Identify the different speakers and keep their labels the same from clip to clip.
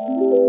Speaker 1: you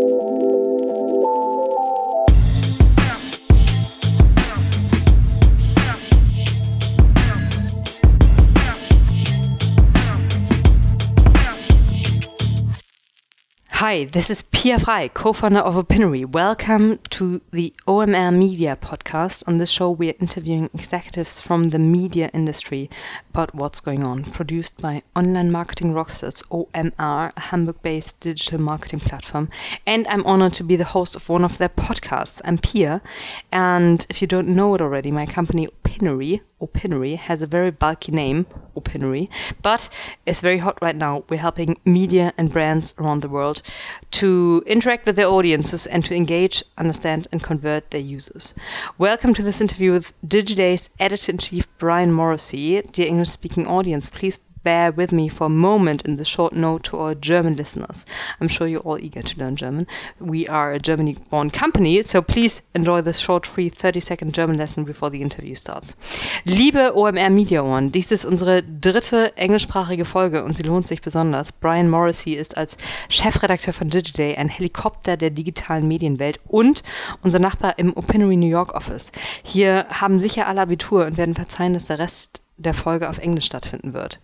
Speaker 1: Hi, this is Pia Frei, co founder of Opinary. Welcome to the OMR Media podcast. On this show, we are interviewing executives from the media industry about what's going on. Produced by Online Marketing Rockstars, OMR, a Hamburg based digital marketing platform. And I'm honored to be the host of one of their podcasts. I'm Pia. And if you don't know it already, my company Opinary, Opinary has a very bulky name, Opinary, but it's very hot right now. We're helping media and brands around the world to interact with their audiences and to engage, understand, and convert their users. Welcome to this interview with Digiday's editor in chief, Brian Morrissey. Dear English speaking audience, please bear with me for a moment in the short note to our German listeners. I'm sure you're all eager to learn German. We are a Germany born company, so please enjoy this short, free 30 second German lesson before the interview starts. Liebe OMR Media Ohren, dies ist unsere dritte englischsprachige Folge und sie lohnt sich besonders. Brian Morrissey ist als Chefredakteur von Digiday ein Helikopter der digitalen Medienwelt und unser Nachbar im Opinory New York Office. Hier haben sicher alle Abitur und werden verzeihen, dass der Rest der Folge auf Englisch stattfinden wird.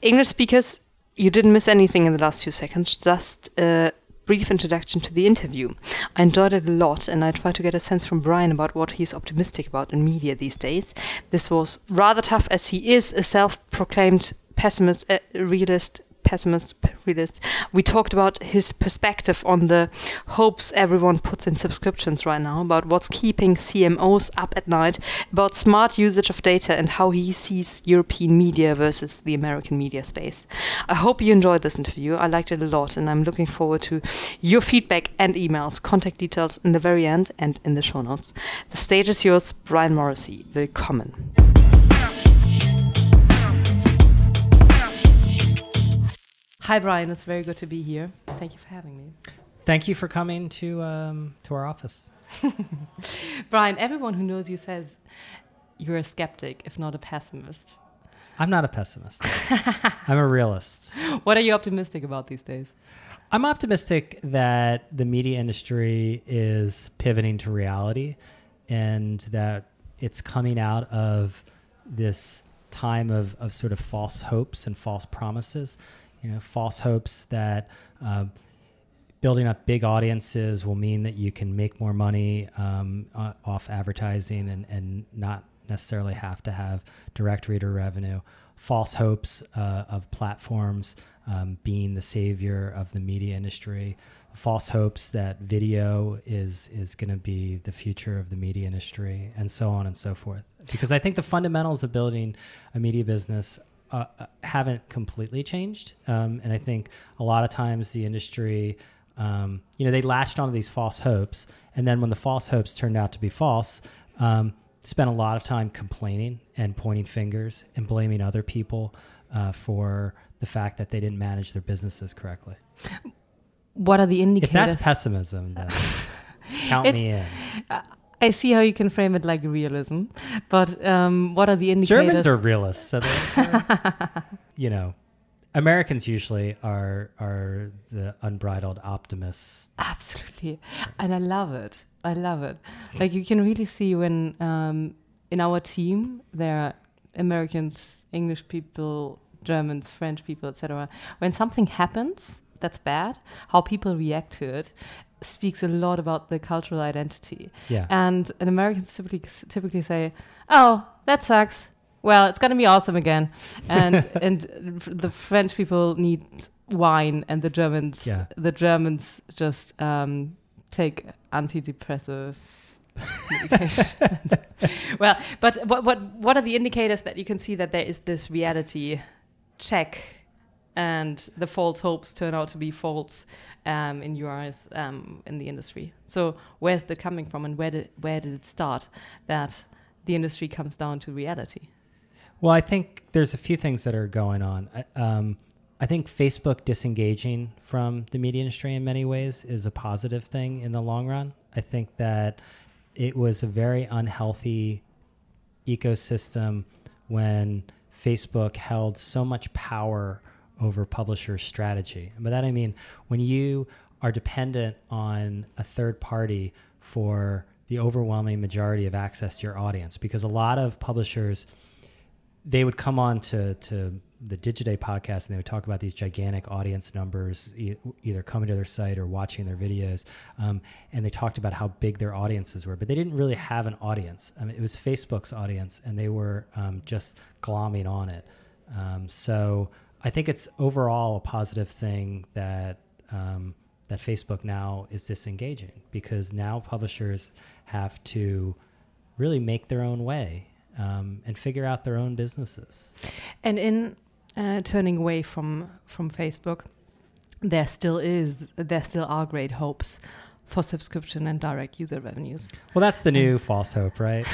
Speaker 1: English speakers, you didn't miss anything in the last few seconds, just a brief introduction to the interview. I enjoyed it a lot and I tried to get a sense from Brian about what he's optimistic about in media these days. This was rather tough as he is a self-proclaimed pessimist, uh, realist, pessimist, realist. We talked about his perspective on the hopes everyone puts in subscriptions right now, about what's keeping CMOs up at night, about smart usage of data, and how he sees European media versus the American media space. I hope you enjoyed this interview. I liked it a lot, and I'm looking forward to your feedback and emails. Contact details in the very end and in the show notes. The stage is yours, Brian Morrissey. Willkommen. Hi, Brian. It's very good to be here. Thank you for having me.
Speaker 2: Thank you for coming to um, to our office.
Speaker 1: Brian, everyone who knows you says you're a skeptic, if not a pessimist.
Speaker 2: I'm not a pessimist. I'm a realist.
Speaker 1: What are you optimistic about these days?
Speaker 2: I'm optimistic that the media industry is pivoting to reality and that it's coming out of this time of, of sort of false hopes and false promises you know, false hopes that uh, building up big audiences will mean that you can make more money um, off advertising and, and not necessarily have to have direct reader revenue. False hopes uh, of platforms um, being the savior of the media industry. False hopes that video is is going to be the future of the media industry, and so on and so forth. Because I think the fundamentals of building a media business uh, haven't completely changed. Um, and I think a lot of times the industry, um, you know, they latched onto these false hopes. And then when the false hopes turned out to be false, um, spent a lot of time complaining and pointing fingers and blaming other people uh, for the fact that they didn't manage their businesses correctly.
Speaker 1: What are the indicators?
Speaker 2: If that's pessimism, then count me in.
Speaker 1: Uh, I see how you can frame it like realism, but um, what are the indicators?
Speaker 2: Germans are realists, so you know, Americans usually are are the unbridled optimists.
Speaker 1: Absolutely, and I love it. I love it. Like you can really see when um, in our team there are Americans, English people, Germans, French people, etc. When something happens that's bad, how people react to it, speaks a lot about the cultural identity.
Speaker 2: Yeah.
Speaker 1: And, and Americans typically typically say, "Oh, that sucks. Well, it's gonna be awesome again." And and the French people need wine, and the Germans
Speaker 2: yeah.
Speaker 1: the Germans just um, take antidepressive. well, but what what what are the indicators that you can see that there is this reality check, and the false hopes turn out to be false um, in eyes um, in the industry. So where's that coming from, and where did where did it start that the industry comes down to reality?
Speaker 2: Well, I think there's a few things that are going on. Um, I think Facebook disengaging from the media industry in many ways is a positive thing in the long run. I think that it was a very unhealthy ecosystem when Facebook held so much power over publisher strategy. And by that I mean when you are dependent on a third party for the overwhelming majority of access to your audience because a lot of publishers they would come on to to the Digiday podcast and they would talk about these gigantic audience numbers, e- either coming to their site or watching their videos. Um, and they talked about how big their audiences were, but they didn't really have an audience. I mean, it was Facebook's audience, and they were um, just glomming on it. Um, so I think it's overall a positive thing that um, that Facebook now is disengaging because now publishers have to really make their own way um, and figure out their own businesses.
Speaker 1: And in uh, turning away from from Facebook, there still is there still are great hopes for subscription and direct user revenues.
Speaker 2: Well, that's the new false hope, right?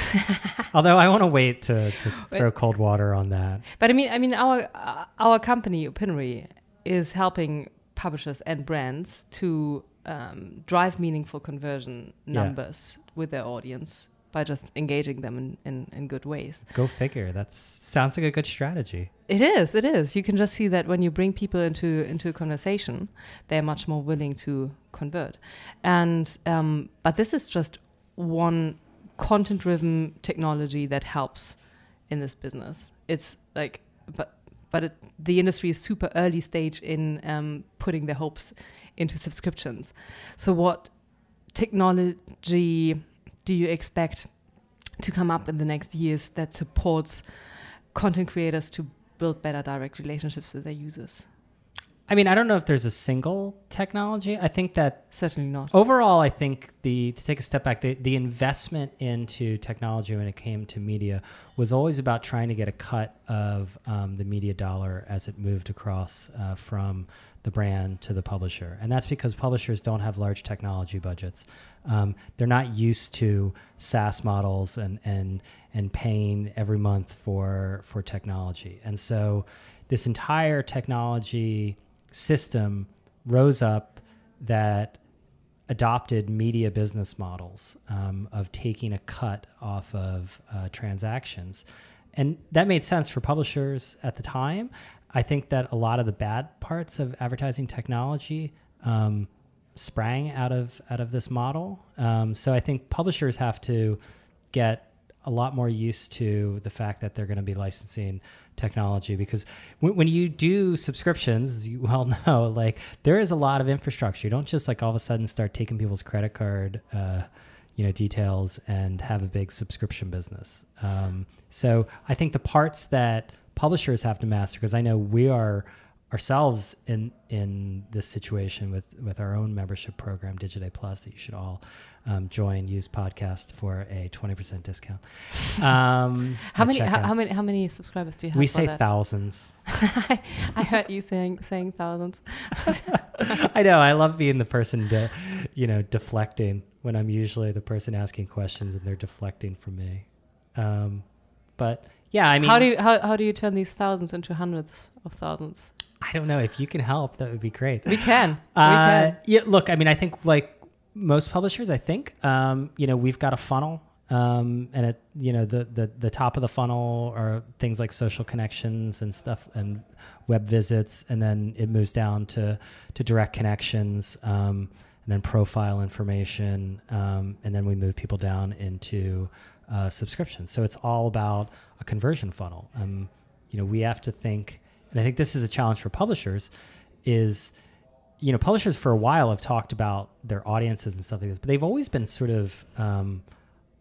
Speaker 2: Although I want to wait to, to throw cold water on that.
Speaker 1: But I mean, I mean, our uh, our company Opinary is helping publishers and brands to um, drive meaningful conversion numbers yeah. with their audience by just engaging them in, in, in good ways.
Speaker 2: Go figure. That sounds like a good strategy.
Speaker 1: It is. It is. You can just see that when you bring people into into a conversation, they're much more willing to convert. And um, but this is just one content-driven technology that helps in this business. It's like, but but it, the industry is super early stage in um, putting their hopes into subscriptions. So what technology do you expect to come up in the next years that supports content creators to build better direct relationships with their users?
Speaker 2: I mean, I don't know if there's a single technology. I think that
Speaker 1: certainly not.
Speaker 2: Overall, I think the to take a step back, the, the investment into technology when it came to media was always about trying to get a cut of um, the media dollar as it moved across uh, from the brand to the publisher, and that's because publishers don't have large technology budgets. Um, they're not used to SaaS models and and and paying every month for for technology, and so this entire technology system rose up that adopted media business models um, of taking a cut off of uh, transactions. And that made sense for publishers at the time. I think that a lot of the bad parts of advertising technology um, sprang out of out of this model. Um, so I think publishers have to get a lot more used to the fact that they're going to be licensing technology because when, when you do subscriptions you well know like there is a lot of infrastructure. You don't just like all of a sudden start taking people's credit card uh, you know details and have a big subscription business. Um, so i think the parts that publishers have to master because i know we are ourselves in in this situation with with our own membership program Digiday Plus that you should all um, join use podcast for a 20% discount.
Speaker 1: Um, how many how, how, many how many subscribers do you have
Speaker 2: we say that? thousands.
Speaker 1: I, heard you saying saying thousands.
Speaker 2: I know I love being the person to you know deflecting when I'm usually the person asking questions and they're deflecting from me. Um, but yeah I mean
Speaker 1: how do you how, how do you turn these thousands into hundreds of thousands
Speaker 2: I don't know if you can help. That would be great.
Speaker 1: We can.
Speaker 2: Uh, we can. Yeah. Look, I mean, I think like most publishers, I think um, you know we've got a funnel, um, and it you know the, the the top of the funnel are things like social connections and stuff and web visits, and then it moves down to to direct connections. Um, and then profile information, um, and then we move people down into uh, subscriptions. So it's all about a conversion funnel. Um, you know, we have to think and I think this is a challenge for publishers, is you know publishers for a while have talked about their audiences and stuff like this, but they've always been sort of um,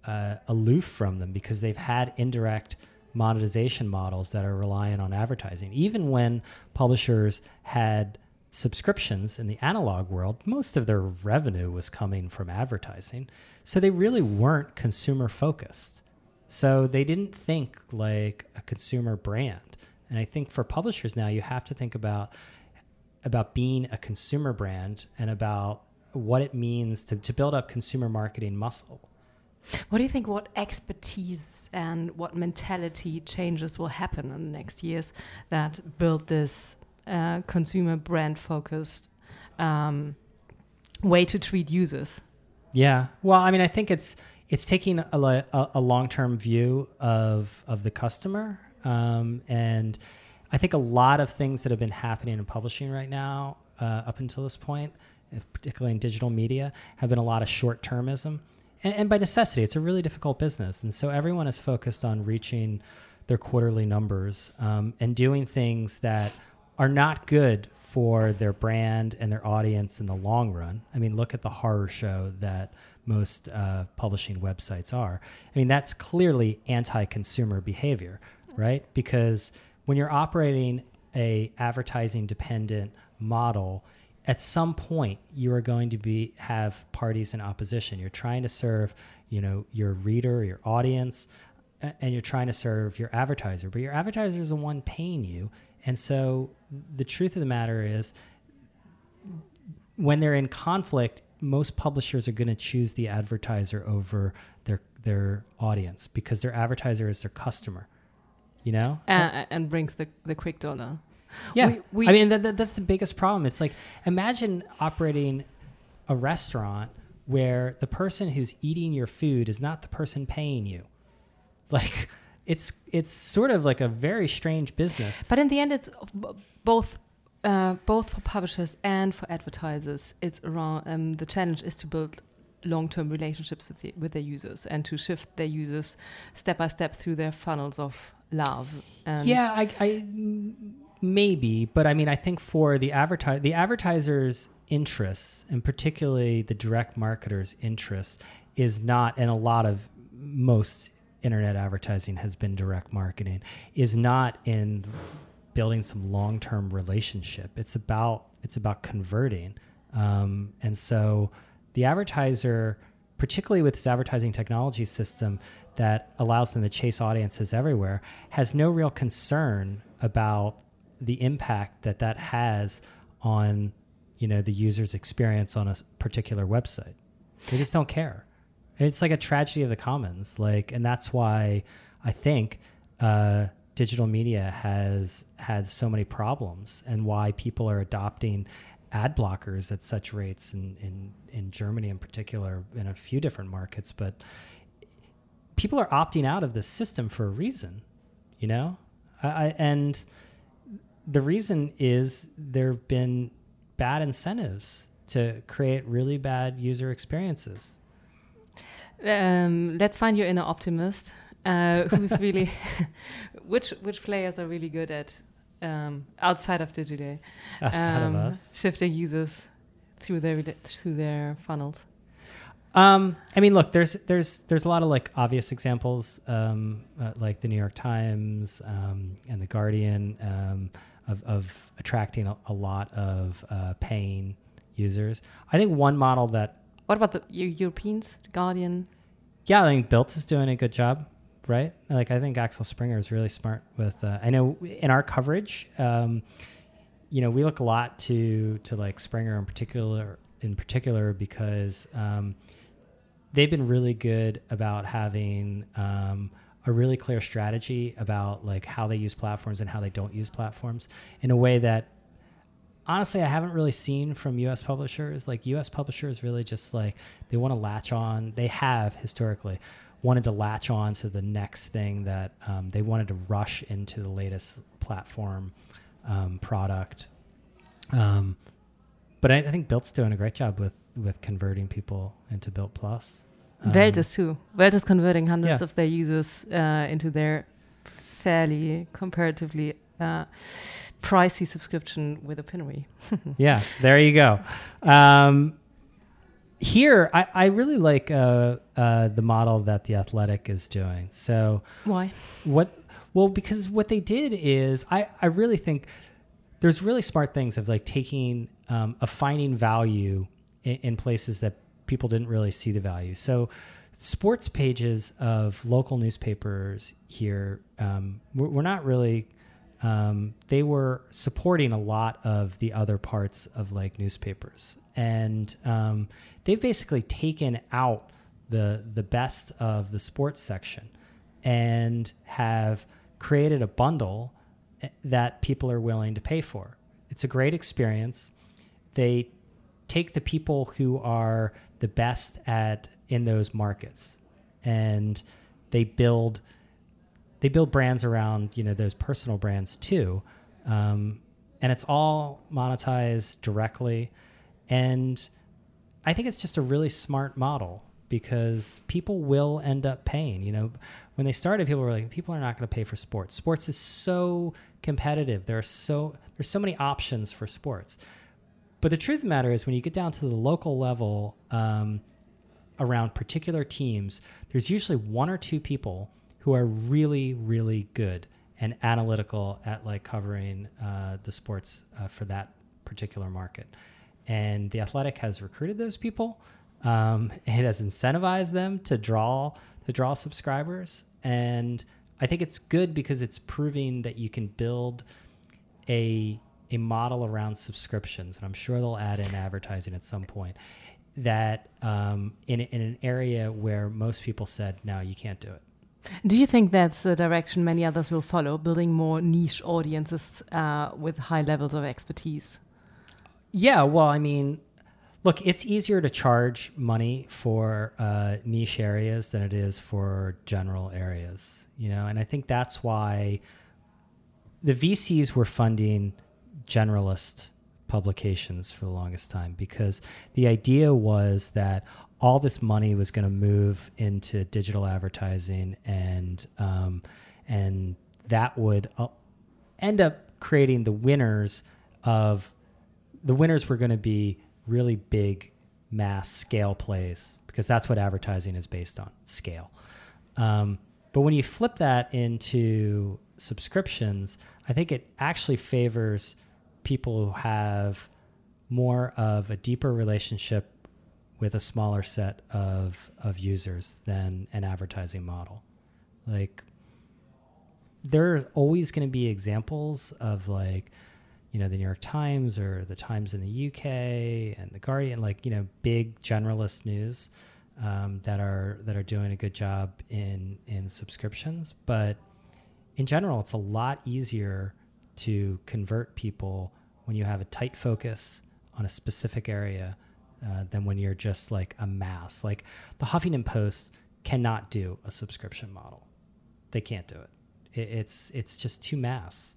Speaker 2: uh, aloof from them because they've had indirect monetization models that are reliant on advertising. Even when publishers had subscriptions in the analog world, most of their revenue was coming from advertising. So they really weren't consumer focused. So they didn't think like a consumer brand. And I think for publishers now, you have to think about about being a consumer brand and about what it means to, to build up consumer marketing muscle.
Speaker 1: What do you think? What expertise and what mentality changes will happen in the next years that build this uh, consumer brand focused um, way to treat users?
Speaker 2: Yeah. Well, I mean, I think it's it's taking a, a, a long term view of of the customer um, and I think a lot of things that have been happening in publishing right now, uh, up until this point, particularly in digital media, have been a lot of short termism. And, and by necessity, it's a really difficult business. And so everyone is focused on reaching their quarterly numbers um, and doing things that are not good for their brand and their audience in the long run. I mean, look at the horror show that most uh, publishing websites are. I mean, that's clearly anti-consumer behavior, right? Because when you're operating a advertising dependent model, at some point you are going to be have parties in opposition. You're trying to serve, you know, your reader, your audience, and you're trying to serve your advertiser, but your advertiser is the one paying you. And so the truth of the matter is when they're in conflict, most publishers are going to choose the advertiser over their their audience because their advertiser is their customer. You know,
Speaker 1: uh, and brings the the quick dollar.
Speaker 2: Yeah, we, we, I mean that, that, that's the biggest problem. It's like imagine operating a restaurant where the person who's eating your food is not the person paying you. Like it's it's sort of like a very strange business.
Speaker 1: But in the end, it's both uh, both for publishers and for advertisers, it's around um, the challenge is to build long-term relationships with, the, with their users and to shift their users step by step through their funnels of love.
Speaker 2: And yeah, I, I maybe, but I mean, I think for the advertise the advertisers' interests, and particularly the direct marketers' interests, is not, and a lot of most internet advertising has been direct marketing, is not in building some long-term relationship. It's about it's about converting, um, and so the advertiser, particularly with this advertising technology system that allows them to chase audiences everywhere, has no real concern about the impact that that has on you know the user's experience on a particular website. They just don't care. It's like a tragedy of the commons. Like, and that's why I think. Uh, digital media has had so many problems and why people are adopting ad blockers at such rates in, in, in Germany in particular, in a few different markets. But people are opting out of this system for a reason, you know? I, and the reason is there have been bad incentives to create really bad user experiences.
Speaker 1: Um, let's find your inner optimist uh, who's really which which players are really good at um, outside of digital
Speaker 2: outside um, of us
Speaker 1: shifting users through their through their funnels.
Speaker 2: Um, I mean, look, there's there's there's a lot of like obvious examples, um, uh, like the New York Times um, and the Guardian, um, of, of attracting a, a lot of uh, paying users. I think one model that.
Speaker 1: What about the Europeans, the Guardian?
Speaker 2: Yeah, I think Bild is doing a good job right? Like I think Axel Springer is really smart with. Uh, I know in our coverage, um, you know, we look a lot to to like Springer in particular, in particular because um, they've been really good about having um, a really clear strategy about like how they use platforms and how they don't use platforms in a way that honestly I haven't really seen from US publishers. Like US publishers really just like they want to latch on. They have historically wanted to latch on to the next thing that um, they wanted to rush into the latest platform um, product. Um, but I, I, think Bild's doing a great job with with converting people into Bild Plus.
Speaker 1: Welt is too. Welt is converting hundreds yeah. of their users uh, into their fairly comparatively uh, pricey subscription with Opinary.
Speaker 2: yeah, there you go. Um, here I, I really like uh, uh, the model that the athletic is doing. So
Speaker 1: why?
Speaker 2: what well because what they did is i, I really think there's really smart things of like taking um, of finding value in, in, places that people didn't really see the value. So sports pages of local newspapers here um, we're, we're not really um, they were supporting a lot of the other parts of like newspapers and um, they've basically taken out the the best of the sports section and have created a bundle eh, that people are willing to pay for. It's a great experience. They take the people who are the best at in those markets and they build they build brands around you know those personal brands too um, and it's all monetized directly And I think it's just a really smart model because people will end up paying. You know, when they started, people were like, people are not going to pay for sports. Sports is so competitive. There are so there's so many options for sports. But the truth of the matter is, when you get down to the local level um, around particular teams, there's usually one or two people who are really, really good and analytical at like covering uh, the sports uh, for that particular market. And the Athletic has recruited those people. Um, it has incentivized them to draw to draw subscribers, and I think it's good because it's proving that you can build a a model around subscriptions, and I'm sure they'll add in advertising at some point. That um, in in an area where most people said no, you can't do it.
Speaker 1: Do you think that's the direction many others will follow, building more niche audiences uh, with high levels of expertise?
Speaker 2: Yeah, well, I mean, look, it's easier to charge money for uh, niche areas than it is for general areas, you know, and I think that's why the VCs were funding generalist publications for the longest time because the idea was that all this money was going to move into digital advertising and um, and that would uh, end up creating the winners of the winners were going to be really big mass scale plays because that's what advertising is based on scale. Um, but when you flip that into subscriptions i think it actually favors people who have more of a deeper relationship with a smaller set of of users than an advertising model. Like there are always going to be examples of like you know the New York Times or the Times in the UK and the Guardian, like you know big generalist news um, that are that are doing a good job in in subscriptions. But in general, it's a lot easier to convert people when you have a tight focus on a specific area uh, than when you're just like a mass. Like the Huffington Post cannot do a subscription model. They can't do it. it it's it's just too mass.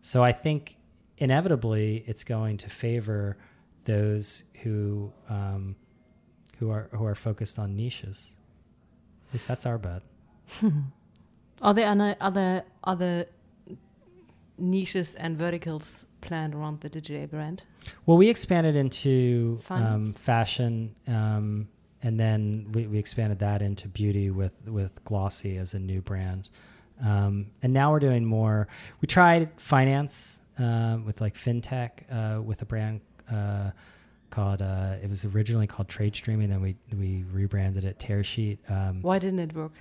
Speaker 2: So I think inevitably it's going to favor those who um, who are who are focused on niches. At least that's our bet.
Speaker 1: are there other other other niches and verticals planned around the Digiday brand?
Speaker 2: Well, we expanded into um, fashion, um, and then we, we, expanded that into beauty with with Glossy as a new brand, um, and now we're doing more. We tried finance uh, with like fintech uh, with a brand. Uh, called uh, it was originally called TradeStream, and then we we rebranded it Tearsheet.
Speaker 1: Um, Why didn't it work?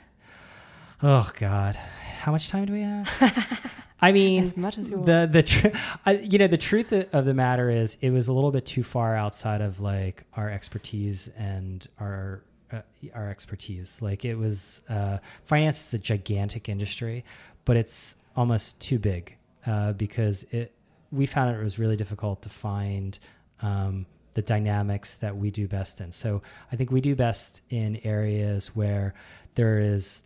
Speaker 2: Oh God, how much time do we have? I mean,
Speaker 1: as much as you
Speaker 2: the the tr- I, you know the truth of the matter is it was a little bit too far outside of like our expertise and our uh, our expertise. Like it was uh, finance is a gigantic industry, but it's almost too big uh, because it we found it was really difficult to find. Um, the dynamics that we do best in. So I think we do best in areas where there is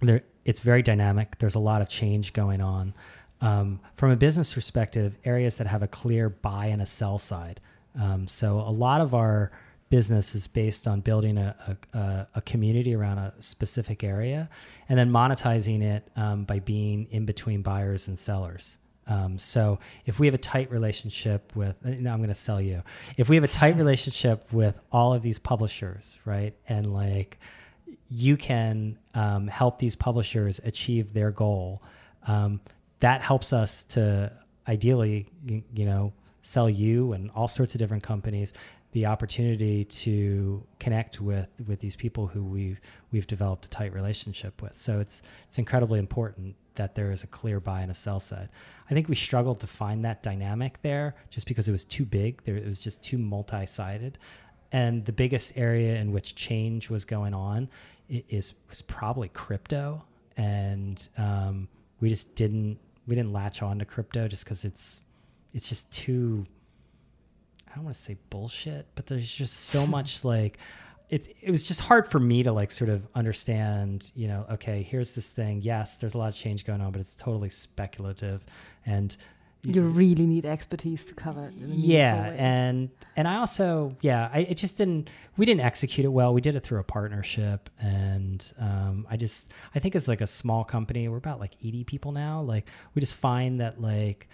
Speaker 2: there it's very dynamic. There's a lot of change going on. Um, from a business perspective, areas that have a clear buy and a sell side. Um, so a lot of our business is based on building a, a, a, community around a specific area and then monetizing it um, by being in between buyers and sellers. Um, so if we have a tight relationship with, uh, I'm going to sell you. If we have a tight relationship with all of these publishers, right, and like you can um, help these publishers achieve their goal. Um, that helps us to ideally, you, you, know, sell you and all sorts of different companies the opportunity to connect with with these people who we've we've developed a tight relationship with. So it's it's incredibly important that there is a clear buy and a sell side. I think we struggled to find that dynamic there just because it was too big. There, it was just too multi-sided and the biggest area in which change was going on is was probably crypto, and um, we just didn't we didn't latch on to crypto just because it's it's just too I don't want to say bullshit, but there's just so much like it it was just hard for me to like sort of understand, you know, okay, here's this thing. Yes, there's a lot of change going on, but it's totally speculative and
Speaker 1: you really need expertise to cover it.
Speaker 2: yeah, and and I also yeah, I it just didn't we didn't execute it well. We did it through a partnership, and um, I just I think it's like a small company. We're about like eighty people now. Like we just find that like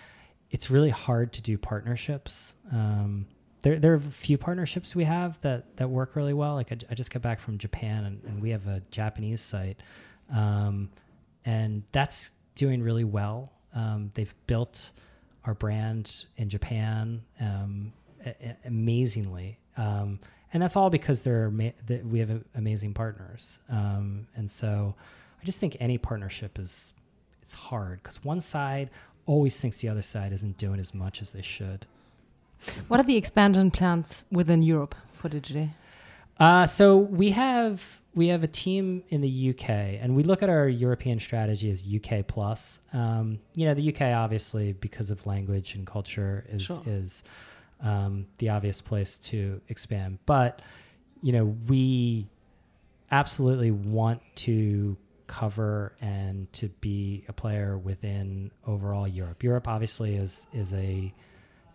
Speaker 2: it's really hard to do partnerships. Um, there, there are a few partnerships we have that, that work really well. Like I, I just got back from Japan and, and we have a Japanese site. Um, and that's doing really well. Um, they've built our brand in Japan um, a- amazingly, um, and that's all because they're ama- that we have amazing partners. Um, and so, I just think any partnership is it's hard because one side always thinks the other side isn't doing as much as they should.
Speaker 1: What are the expansion plans within Europe for Digiday?
Speaker 2: Uh, so we have we have a team in the UK, and we look at our European strategy as UK plus. Um, you know, the UK obviously because of language and culture is
Speaker 1: Sure.
Speaker 2: is um, the obvious place to expand, but you know we absolutely want to cover and to be a player within overall Europe. Europe obviously is is a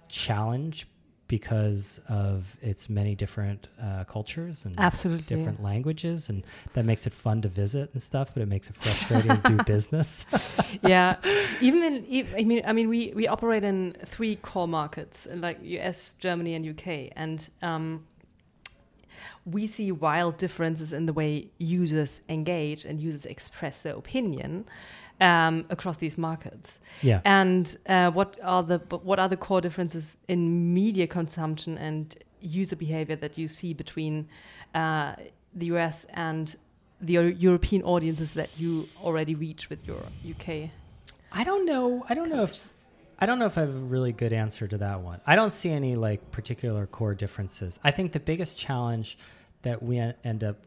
Speaker 2: challenge because of its many different uh, cultures and
Speaker 1: Absolutely.
Speaker 2: different languages, and that makes it fun to visit and stuff. But it makes it frustrating to do business.
Speaker 1: yeah, even in I mean I mean we we operate in three core markets like US, Germany, and UK, and um, we see wild differences in the way users engage and users express their opinion um, across these markets.
Speaker 2: yeah.
Speaker 1: And uh, what are the what are the core differences in media consumption and user behavior that you see between uh, the US and the European audiences that you already reach with your UK?
Speaker 2: I don't know. I don't know if I don't know if I have a really good answer to that one. I don't see any like particular core differences. I think the biggest challenge that we end up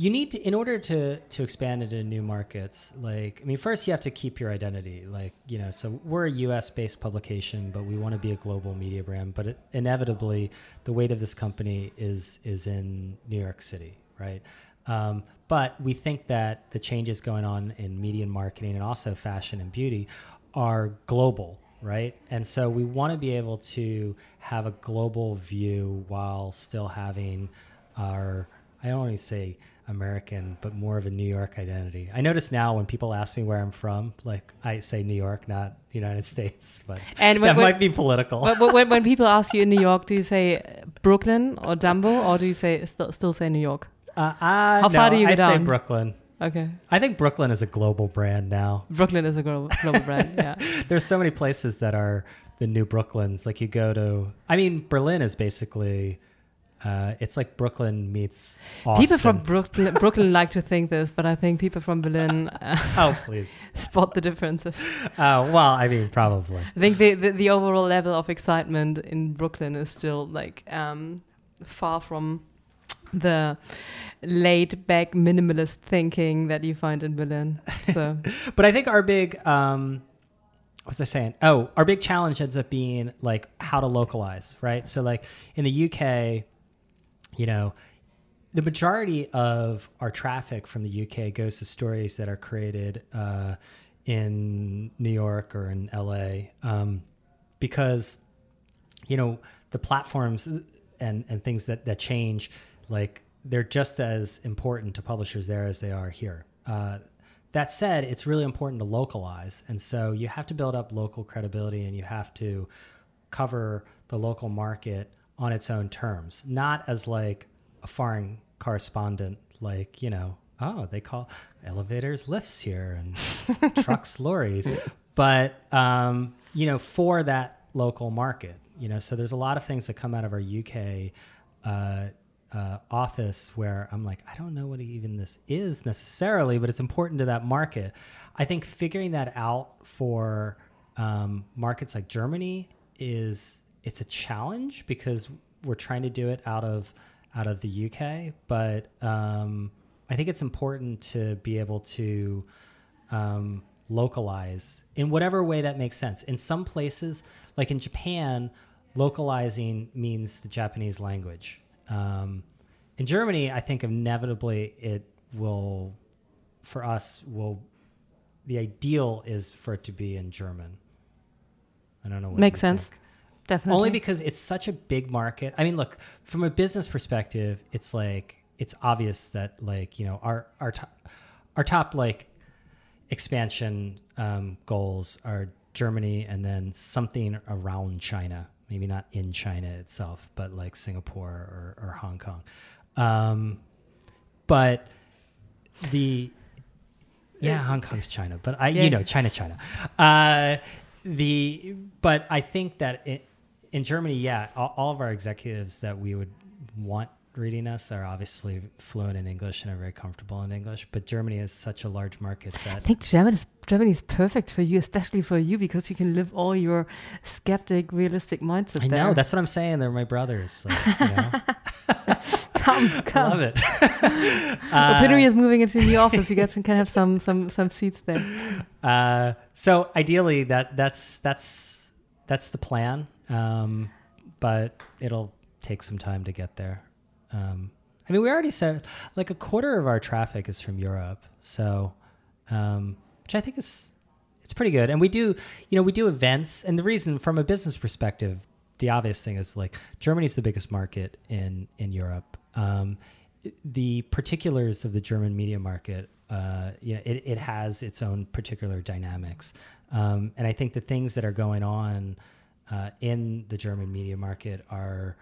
Speaker 2: you need to in order to to expand into new markets like i mean first you have to keep your identity like you know so we're a us based publication but we want to be a global media brand but it, inevitably the weight of this company is is in new york city right? Um, but we think that the changes going on in media and marketing and also fashion and beauty are global right? And so we want to be able to have a global view while still having our i don't to say American, but more of a New York identity. I notice now when people ask me where I'm from, like I say New York, not the United States, but
Speaker 1: And when-
Speaker 2: that
Speaker 1: when-
Speaker 2: might be political.
Speaker 1: But but when, when people ask you in New York, do you say Brooklyn or Dumbo, or do you say still still say New York?
Speaker 2: Uh, uh,
Speaker 1: How far
Speaker 2: no,
Speaker 1: do you
Speaker 2: I
Speaker 1: go
Speaker 2: say
Speaker 1: down?
Speaker 2: Brooklyn.
Speaker 1: Okay,
Speaker 2: I think Brooklyn is a global brand now.
Speaker 1: Brooklyn is a global, global brand. Yeah,
Speaker 2: There's so many places that are the new Brooklyns. Like you go to, I mean, Berlin is basically, uh, it's like Brooklyn meets Austin.
Speaker 1: people from Brooklyn, Brooklyn like to think this, but I think people from Berlin uh,
Speaker 2: oh, please.
Speaker 1: spot the differences.
Speaker 2: Uh, well, I mean, probably.
Speaker 1: I think the, the the overall level of excitement in Brooklyn is still like um, far from the laid back minimalist thinking that you find in Berlin. So
Speaker 2: But I think our big, um, what was I saying? Oh, our big challenge ends up being like how to localize, right? So, like in the UK, you know, the majority of our traffic from the UK goes to stories that are created uh, in New York or in LA um, because, you know, the platforms and, and things that, that change, like they're just as important to publishers there as they are here. Uh, that said, it's really important to localize. And so you have to build up local credibility and you have to cover the local market on its own terms, not as like a foreign correspondent, like, you know, oh, they call elevators lifts here and trucks lorries. But, um, you know, for that local market, you know, so there's a lot of things that come out of our UK uh, uh, office where I'm like, I don't know what even this is necessarily, but it's important to that market. I think figuring that out for um, markets like Germany is it's a challenge because we're trying to do it out of out of the UK, but um, I think it's important to be able to um, localize in whatever way that makes sense. In some places, like in Japan, localizing means the Japanese language. Um, in Germany, I think inevitably it will, for us, will the ideal is for it to be in German. I don't know. What
Speaker 1: Makes sense.
Speaker 2: think.
Speaker 1: Definitely.
Speaker 2: Only because it's such a big market. I mean, look from a business perspective, it's like it's obvious that like you know our our top our top like expansion um, goals are Germany and then something around China. Maybe not in China itself, but like Singapore or, or Hong Kong. Um, but the yeah, Hong Kong's China, but I
Speaker 1: Yeah.
Speaker 2: you know China, China. Uh, the but I think that it, in Germany, yeah, all, all of our executives that we would want reading us are obviously fluent in English and are very comfortable in English. But Germany is such a large market that I
Speaker 1: think Germany is, Germany is perfect for you, especially for you, because you can live all your skeptic, realistic mindset
Speaker 2: I
Speaker 1: there.
Speaker 2: know that's what I'm saying. They're my brothers. Like, you know?
Speaker 1: come, come.
Speaker 2: love it. Uh,
Speaker 1: Opinary is moving into the office. You guys can have some some some seats there.
Speaker 2: Uh, so ideally, that that's that's that's the plan. Um, but it'll take some time to get there. Um, I mean, we already said like a quarter of our traffic is from Europe, so um, which I think is it's pretty good. And we do, you know, we do events, and the reason from a business perspective, the obvious thing is like Germany's the biggest market in in Europe. Um, the particulars of the German media market, uh, you know, it, it has its own particular dynamics, um, and I think the things that are going on uh, in the German media market are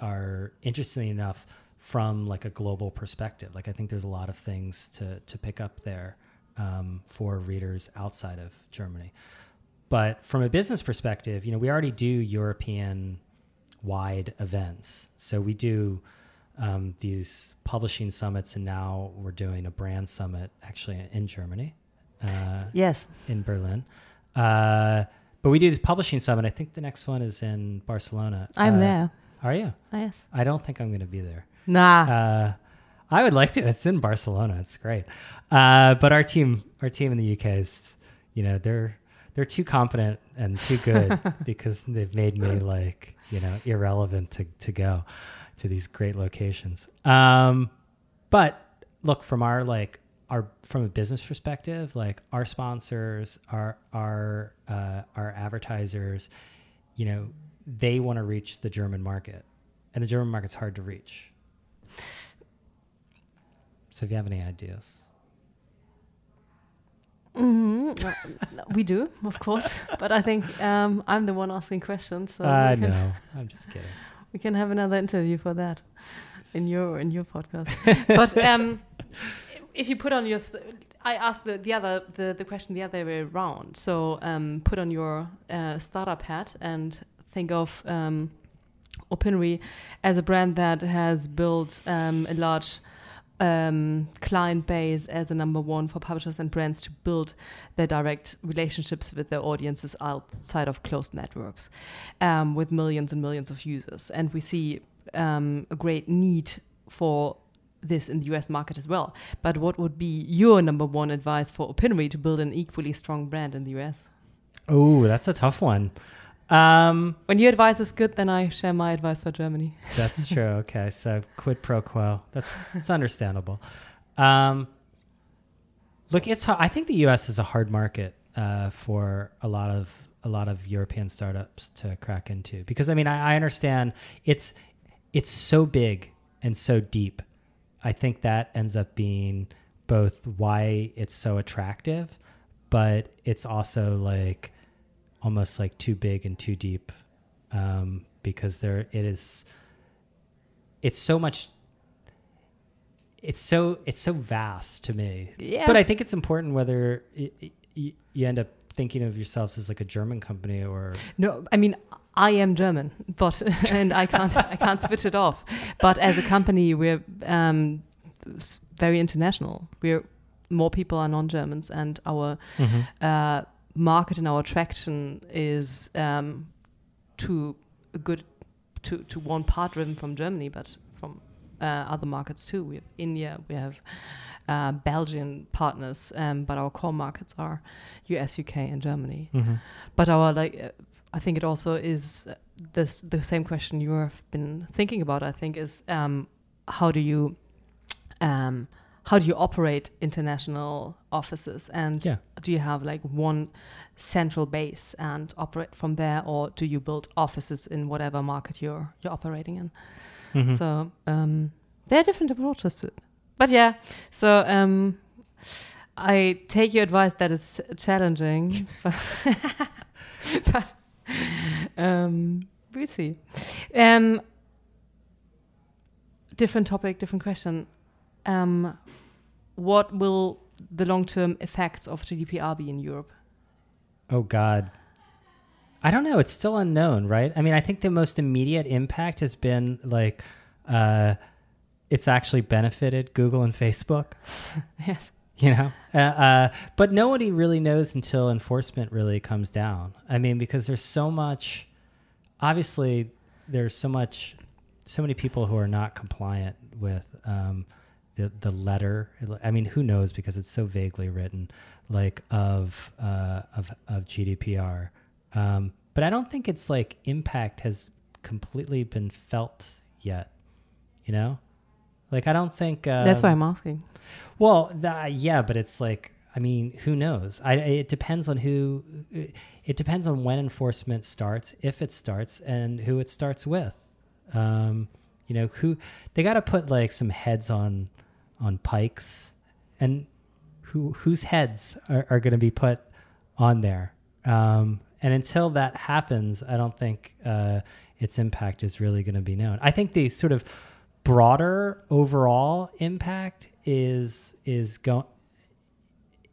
Speaker 2: are interesting enough from like a global perspective. Like I think there's a lot of things to to pick up there um, for readers outside of Germany. But from a business perspective, you know, we already do European wide events. So we do um, these publishing summits, and now we're doing a brand summit actually in Germany, uh,
Speaker 1: Yes,
Speaker 2: in Berlin. Uh, but we do the publishing summit. I think the next one is in Barcelona.
Speaker 1: I'm
Speaker 2: Uh,
Speaker 1: there.
Speaker 2: Are you?
Speaker 1: Oh, yes.
Speaker 2: I don't think I'm going to be there.
Speaker 1: Nah.
Speaker 2: Uh, I would like to. It's in Barcelona. It's great. Uh, but our team, our team in the UK is, you know, they're they're too competent and too good because they've made me like you know irrelevant to to go to these great locations. Um, but look from our like our from a business perspective, like our sponsors, our our uh, our advertisers, you know, they want to reach the German market, and the German market's hard to reach. So if you have any ideas,
Speaker 1: hmm we do, of course. But I think um, I'm the one asking questions. So
Speaker 2: I
Speaker 1: we can,
Speaker 2: know. I'm just kidding.
Speaker 1: we can have another interview for that in your in your podcast. but um, if you put on your, I asked the, the other the, the question the other way around. So um, put on your uh, startup hat and think of um, Opinary as a brand that has built um, a large um, client base as a number one for publishers and brands to build their direct relationships with their audiences outside of closed networks um, with millions and millions of users. And we see um, a great need for this in the US market as well. But what would be your number one advice for Opinary to build an equally strong brand in the US?
Speaker 2: Oh, that's a tough one. Um,
Speaker 1: When your advice is good, then I share my advice for Germany.
Speaker 2: that's true. Okay, so quid pro quo. That's that's understandable. Um, look, it's hard. I think the U.S. is a hard market uh, for a lot of a lot of European startups to crack into because I mean I, I understand it's it's so big and so deep. I think that ends up being both why it's so attractive, but it's also like almost like too big and too deep um, because there it is. It's so much. It's so it's so vast to me.
Speaker 1: Yeah.
Speaker 2: But I think it's important whether y y you end up thinking of yourselves as like a German company or
Speaker 1: No, I mean I am German, but and I can't I can't switch it off. But as a company, we're um, very international. We're more people are non-Germans, and our uh, market and our attraction is um, to a good to to one part driven from Germany, but from uh, other markets too. We have India, we have uh, Belgian partners, um, but our core markets are US, UK, and Germany. But our like, uh, I think it also is uh, this the same question you have been thinking about. I think is um, how do you um, how do you operate international offices and
Speaker 2: Yeah.
Speaker 1: do you have like one central base and operate from there or do you build offices in whatever market you're you're operating in
Speaker 2: Mhm.
Speaker 1: so um, there are different approaches to it but yeah so um, i take your advice that it's challenging but um, we'll see um, different topic different question um, what will the long-term effects of GDPR be in Europe?
Speaker 2: Oh God. I don't know. It's still unknown, right? I mean, I think the most immediate impact has been like uh, it's actually benefited Google and Facebook.
Speaker 1: yes.
Speaker 2: You know, uh, uh, but nobody really knows until enforcement really comes down. I mean, because there's so much. Obviously, there's so much, so many people who are not compliant with um, the the letter. I mean, who knows because it's so vaguely written, like of uh, of of GDPR. Um, but I don't think it's like impact has completely been felt yet. You know, like I don't think uh,
Speaker 1: That's why I'm asking.
Speaker 2: well, th- yeah, but it's like, I mean, who knows? I, it depends on who. It depends on when enforcement starts, if it starts, and who it starts with. Um, you know, who they got to put like some heads on on pikes, and who whose heads are, are going to be put on there. Um, and until that happens, I don't think uh, its impact is really going to be known. I think the sort of broader overall impact is is going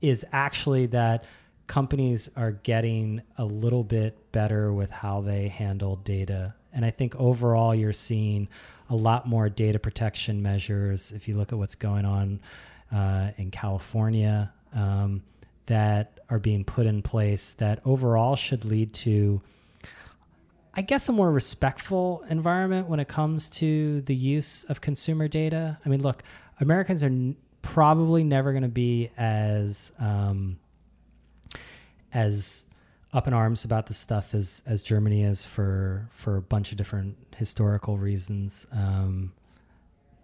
Speaker 2: is actually that companies are getting a little bit better with how they handle data. And i think overall you're seeing a lot more data protection measures if you look at what's going on uh, in california um, that are being put in place that overall should lead to I guess a more respectful environment when it comes to the use of consumer data. I mean, look, Americans are n- probably never going to be as um, as up in arms about this stuff as as Germany is for for a bunch of different historical reasons. Um,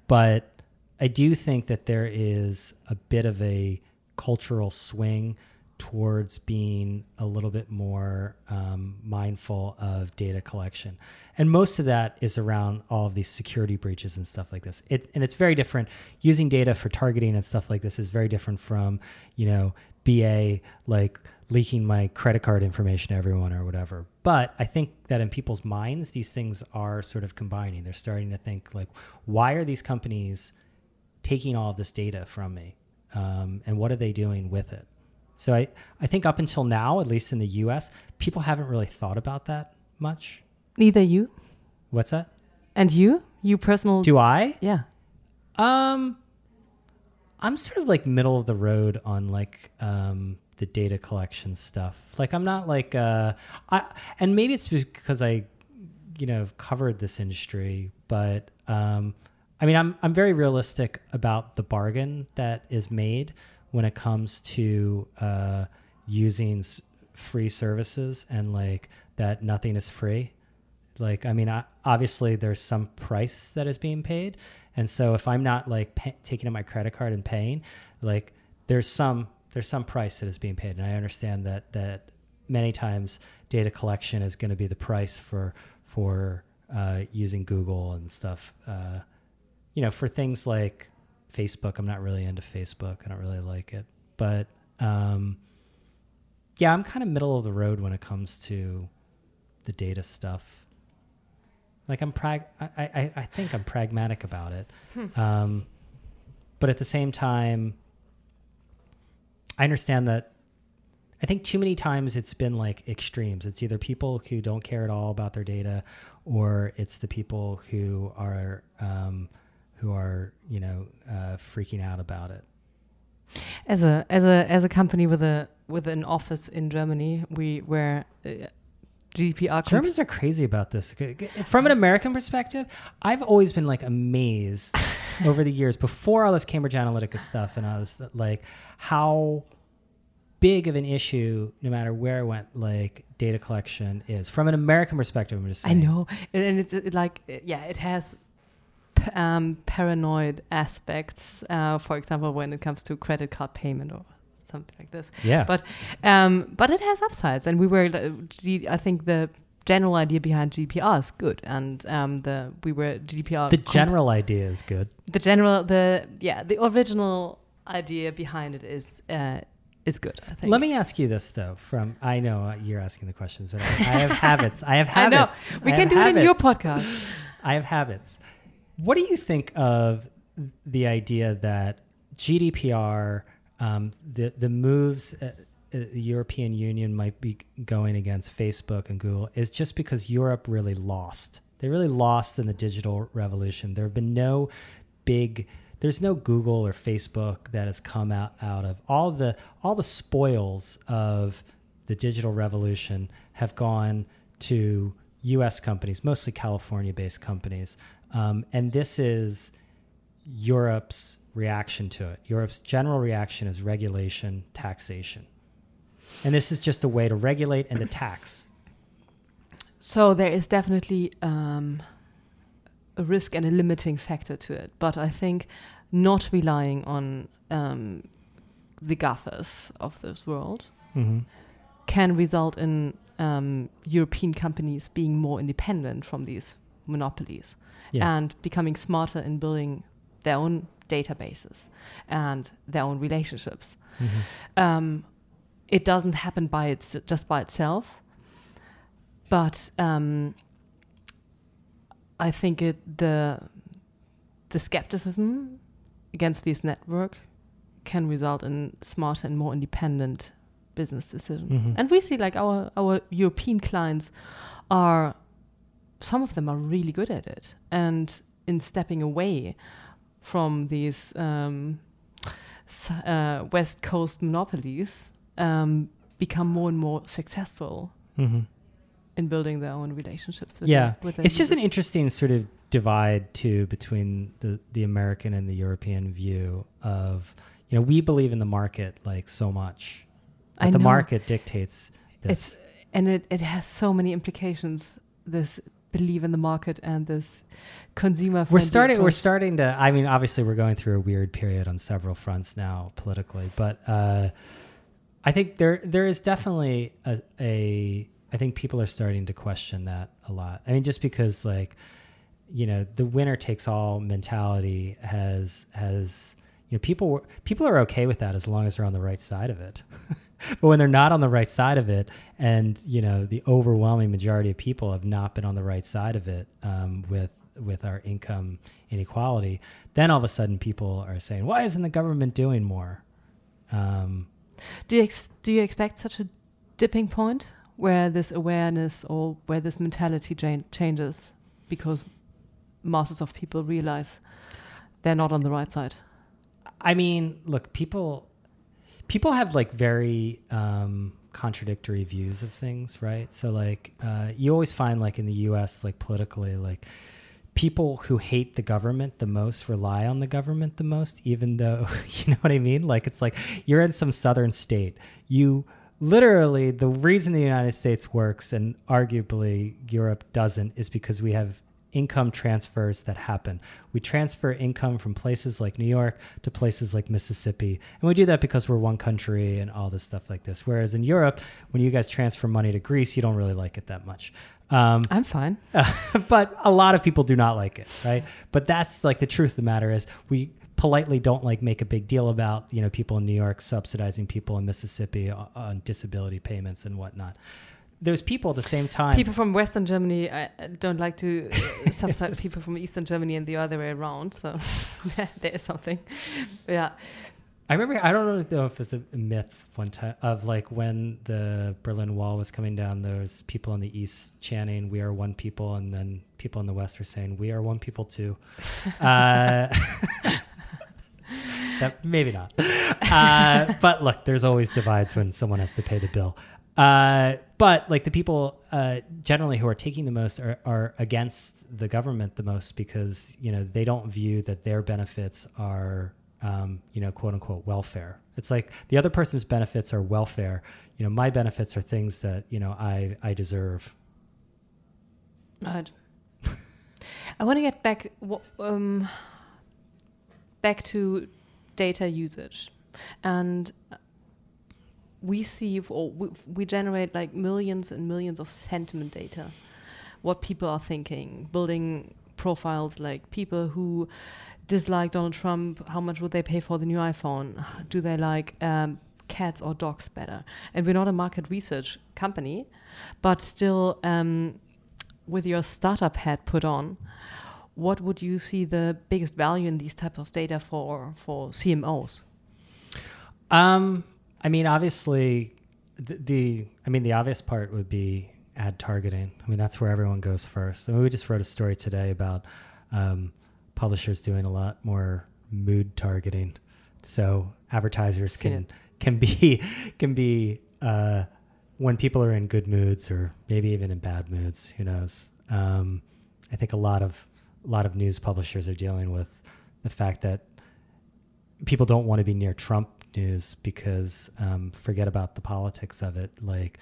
Speaker 2: but I do think that there is a bit of a cultural swing towards being a little bit more um, mindful of data collection. And most of that is around all of these security breaches and stuff like this. It, and it's very different. Using data for targeting and stuff like this is very different from, you know, BA like leaking my credit card information to everyone or whatever. But I think that in people's minds, these things are sort of combining. They're starting to think like, why are these companies taking all of this data from me? Um, and what are they doing with it? So I, I think up until now, at least in the US, people haven't really thought about that much.
Speaker 1: Neither you
Speaker 2: What's that?
Speaker 1: and you, you personal.
Speaker 2: Do I?
Speaker 1: yeah.
Speaker 2: Um I'm sort of like middle of the road on like um the data collection stuff. Like I'm not like uh I and maybe it's because I you know covered this industry, but um I mean I'm I'm very realistic about the bargain that is made when it comes to uh using s- free services and like that nothing is free. Like, I mean, I, obviously there's some price that is being paid. And so if I'm not like pay, taking out my credit card and paying, like there's some, there's some price that is being paid. And I understand that, that many times data collection is going to be the price for, for, uh, using Google and stuff. Uh, you know, for things like Facebook, I'm not really into Facebook. I don't really like it, but, um, yeah, I'm kind of middle of the road when it comes to the data stuff. Like I'm prag, I, I, I think I'm pragmatic about it, um, but at the same time, I understand that. I think too many times it's been like extremes. It's either people who don't care at all about their data, or it's the people who are um, who are you know uh, freaking out about it.
Speaker 1: As a as a as a company with a with an office in Germany, we were uh, GDPR.
Speaker 2: Germans are crazy about this. From an American perspective, I've always been like amazed over the years before all this Cambridge Analytica stuff and all this, like how big of an issue, no matter where I went, like data collection is. From an American perspective, I'm just
Speaker 1: I know, and it's like yeah, it has um, paranoid aspects. Uh, for example, when it comes to credit card payment or something like this.
Speaker 2: Yeah.
Speaker 1: But um, but it has upsides, and we were. I think the general idea behind GDPR is good, and um, the we were GDPR.
Speaker 2: the general idea is good.
Speaker 1: the general, the yeah, the original idea behind it is uh, is good. I think.
Speaker 2: Let me ask you this though. From I know uh, you're asking the questions, but I, I have habits. I have habits.
Speaker 1: I know we
Speaker 2: I
Speaker 1: can do it in your podcast.
Speaker 2: I have habits. What do you think of the idea that GDPR, um, the the moves uh, uh, the European Union might be going against Facebook and Google is just because Europe really lost. They really lost in the digital revolution. There have been no big. There's no Google or Facebook that has come out out of all the all the spoils of the digital revolution have gone to U.S. companies, mostly California-based companies, um, and this is Europe's reaction to it. Europe's general reaction is regulation, taxation, and this is just a way to regulate and to tax.
Speaker 1: So there is definitely um, a risk and a limiting factor to it, but I think not relying on um, the GAFAs of this world
Speaker 2: Mm-hmm.
Speaker 1: can result in um, European companies being more independent from these monopolies
Speaker 2: Yeah.
Speaker 1: and becoming smarter in building their own databases and their own relationships.
Speaker 2: Mm-hmm.
Speaker 1: Um, it doesn't happen by its just by itself, but um, I think it the the skepticism against this network can result in smarter and more independent business decisions.
Speaker 2: Mhm.
Speaker 1: And we see like our our European clients are some of them are really good at it, and in stepping away from these um, uh, West Coast monopolies, um, become more and more successful
Speaker 2: Mm-hmm.
Speaker 1: in building their own relationships. With
Speaker 2: Yeah,
Speaker 1: their, with their
Speaker 2: it's just an interesting sort of divide too between the the American and the European view of you know we believe in the market like so much, but
Speaker 1: I
Speaker 2: the
Speaker 1: know.
Speaker 2: market dictates this.
Speaker 1: It's and it, it has so many implications. This believe in the market and this consumer.
Speaker 2: we're starting we're starting to i mean obviously we're going through a weird period on several fronts now politically but uh i think there there is definitely a, a i think people are starting to question that a lot i mean just because like you know the winner takes all mentality has has you know people people are okay with that as long as they're on the right side of it but when they're not on the right side of it and you know the overwhelming majority of people have not been on the right side of it um, with with our income inequality then all of a sudden people are saying why isn't the government doing more um,
Speaker 1: Do you ex- do you expect such a dipping point where this awareness or where this mentality cha- changes because masses of people realize they're not on the right side?
Speaker 2: I mean, look, people people have like very um, contradictory views of things, right? So like uh, you always find like in the U.S. like politically like people who hate the government the most rely on the government the most, even though you know what I mean. Like it's like you're in some southern state, you literally the reason the United States works and arguably Europe doesn't is because we have income transfers that happen. We transfer income from places like New York to places like Mississippi. And we do that because we're one country and all this stuff like this. Whereas in Europe, when you guys transfer money to Greece, you don't really like it that much. Um,
Speaker 1: I'm fine.
Speaker 2: but a lot of people do not like it, right? But that's like the truth of the matter is we politely don't like make a big deal about you know people in New York subsidizing people in Mississippi on, on disability payments and whatnot. Those people at the same time,
Speaker 1: People from Western Germany I don't like to subside people from Eastern Germany and the other way around. So there is something. Yeah.
Speaker 2: I remember I don't know if it's a myth one time of like when the Berlin Wall was coming down, there was people in the east chanting "We are one people," and then people in the west were saying "We are one people too." Uh, that maybe not, uh, but look, there's always divides when someone has to pay the bill. Uh, but like the people uh, generally who are taking the most are, are against the government the most because you know they don't view that their benefits are um, you know quote unquote welfare. It's like the other person's benefits are welfare. You know my benefits are things that you know I I deserve.
Speaker 1: Right. I want to get back um, back to data usage, and we see or we, we generate like millions and millions of sentiment data, what people are thinking, building profiles like people who dislike Donald Trump. How much would they pay for the new iPhone? Do they like um, cats or dogs better? And we're not a market research company, but still. Um, with your startup hat put on, what would you see the biggest value in these types of data for for CMOs?
Speaker 2: Um, I mean, obviously, the, the, I mean the obvious part would be ad targeting. I mean that's where everyone goes first. I mean, we just wrote a story today about um, publishers doing a lot more mood targeting, so advertisers can can be can be uh, when people are in good moods or maybe even in bad moods, who knows? Um, I think a lot of a lot of news publishers are dealing with the fact that people don't want to be near Trump news because um, forget about the politics of it. Like,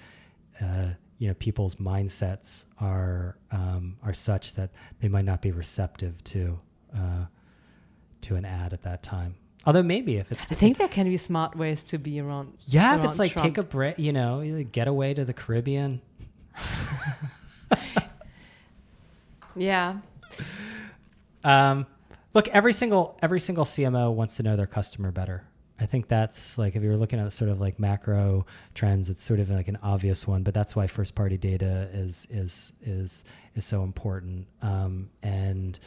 Speaker 2: uh, you know, people's mindsets are um, are such that they might not be receptive to uh, to an ad at that time. Although maybe if it's,
Speaker 1: I think there can be smart ways to be around.
Speaker 2: Yeah,
Speaker 1: around
Speaker 2: if it's like
Speaker 1: Trump.
Speaker 2: take a break, you know, get away to the Caribbean.
Speaker 1: yeah.
Speaker 2: Um, look, every single every single CMO wants to know their customer better. I think that's like if you're looking at sort of like macro trends, it's sort of like an obvious one, but that's why first party data is is is is so important. Um, and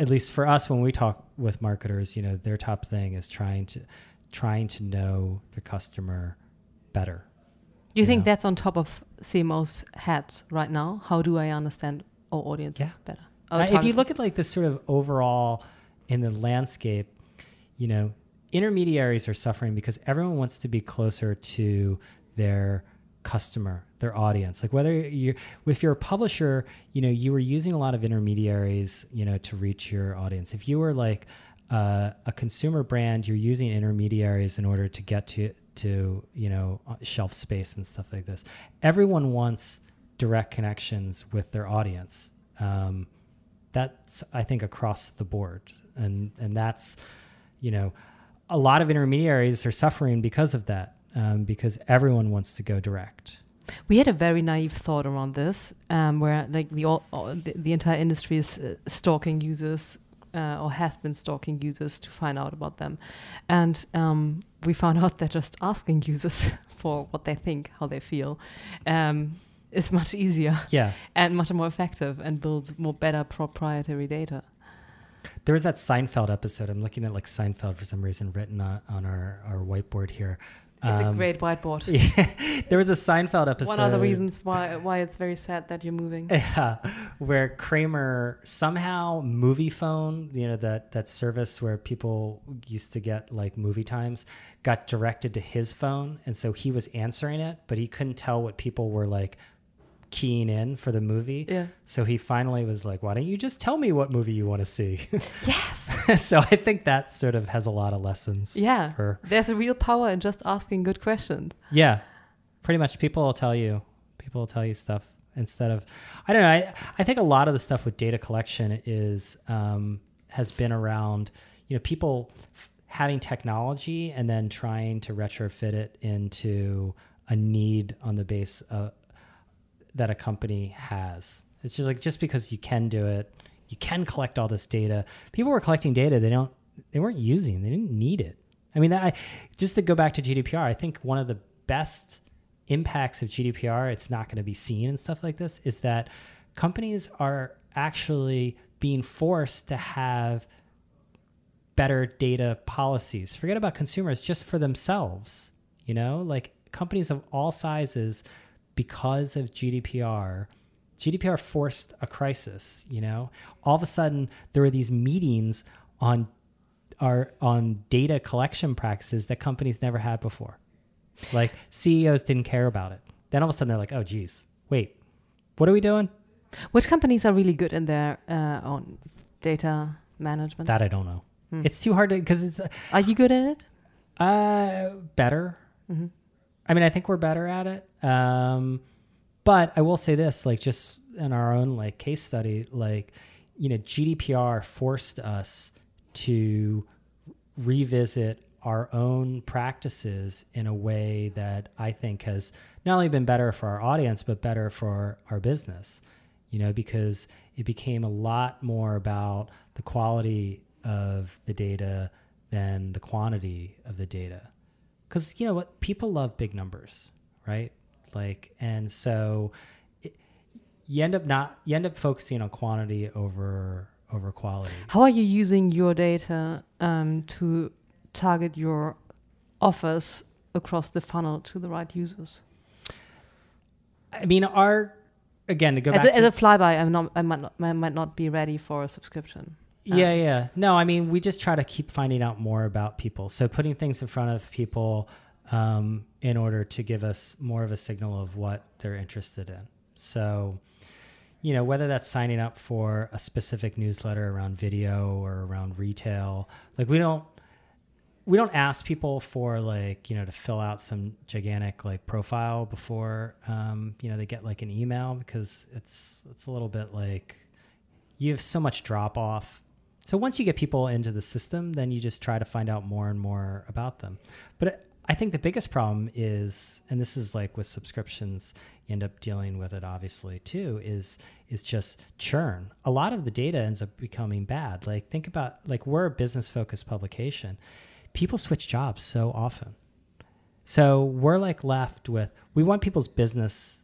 Speaker 2: at least for us when we talk with marketers you know their top thing is trying to trying to know the customer better
Speaker 1: you, you think know? that's on top of cmos heads right now how do i understand our audiences yeah. better
Speaker 2: uh, if you look at like this sort of overall in the landscape you know intermediaries are suffering because everyone wants to be closer to their customer their audience. Like whether you're if you're a publisher you know you were using a lot of intermediaries you know to reach your audience. If you were like uh, a consumer brand you're using intermediaries in order to get to to you know uh, shelf space and stuff like this. Everyone wants direct connections with their audience. Um, that's i think across the board. And and that's you know a lot of intermediaries are suffering because of that um, because everyone wants to go direct.
Speaker 1: We had a very naive thought around this, um, where like the, all, all, the, the entire industry is uh, stalking users uh, or has been stalking users to find out about them, and um, we found out that just asking users for what they think, how they feel, um, is much easier,
Speaker 2: yeah,
Speaker 1: and much more effective, and builds more better proprietary data.
Speaker 2: There was that Seinfeld episode. I'm looking at like Seinfeld for some reason written on, on our, our whiteboard here,
Speaker 1: it's um, a great whiteboard.
Speaker 2: Yeah, there was a Seinfeld episode.
Speaker 1: One of the reasons why why it's very sad that you're moving.
Speaker 2: Yeah, where Kramer somehow Moviefone, you know that that service where people used to get like movie times, got directed to his phone, and so he was answering it, but he couldn't tell what people were like keying in for the movie.
Speaker 1: Yeah.
Speaker 2: So he finally was like, "Why don't you just tell me what movie you want to see?"
Speaker 1: Yes.
Speaker 2: so I think that sort of has a lot of lessons.
Speaker 1: Yeah.
Speaker 2: For,
Speaker 1: There's a real power in just asking good questions.
Speaker 2: Yeah. Pretty much, people will tell you. People will tell you stuff instead of. I don't know. I I think a lot of the stuff with data collection is um, has been around. You know, people f- having technology and then trying to retrofit it into a need on the base of, that a company has. It's just like just because you can do it, you can collect all this data. People were collecting data they don't they weren't using. They didn't need it. I mean, I, just to go back to GDPR, I think one of the best impacts of GDPR, it's not going to be seen and stuff like this, is that companies are actually being forced to have better data policies. Forget about consumers, just for themselves. You know, like companies of all sizes because of GDPR, GDPR forced a crisis, you know? All of a sudden there were these meetings on are on data collection practices that companies never had before. Like CEOs didn't care about it. Then all of a sudden they're like, "Oh geez, wait. What are we doing?"
Speaker 1: Which companies are really good in their uh, own data management?
Speaker 2: That I don't know. Hmm. It's too hard to because it's. Uh,
Speaker 1: are you good at it?
Speaker 2: Uh, better. Mm-hmm. I mean, I think we're better at it. Um, but I will say this, like just in our own like case study, like you know, GDPR forced us to revisit our own practices in a way that I think has not only been better for our audience, but better for our business, you know, because it became a lot more about the quality of the data than the quantity of the data. Because, you know what, people love big numbers, right? Like, and so it, you end up not, you end up focusing on quantity over over quality.
Speaker 1: How are you using your data um, to target your offers across the funnel to the right users?
Speaker 2: I mean, our again to go
Speaker 1: as
Speaker 2: back
Speaker 1: a,
Speaker 2: to,
Speaker 1: as a flyby, I'm not, I might not, I might not be ready for a subscription.
Speaker 2: Yeah,
Speaker 1: Um,
Speaker 2: yeah. No, I mean, we just try to keep finding out more about people. So putting things in front of people um, in order to give us more of a signal of what they're interested in. So, you know, whether that's signing up for a specific newsletter around video or around retail, like we don't we don't ask people for like you know to fill out some gigantic like profile before um, you know they get like an email because it's it's a little bit like you have so much drop off so once you get people into the system then you just try to find out more and more about them but i think the biggest problem is and this is like with subscriptions you end up dealing with it obviously too is is just churn. A lot of the data ends up becoming bad. Like think about like we're a business focused publication. People switch jobs so often. So we're like left with we want people's business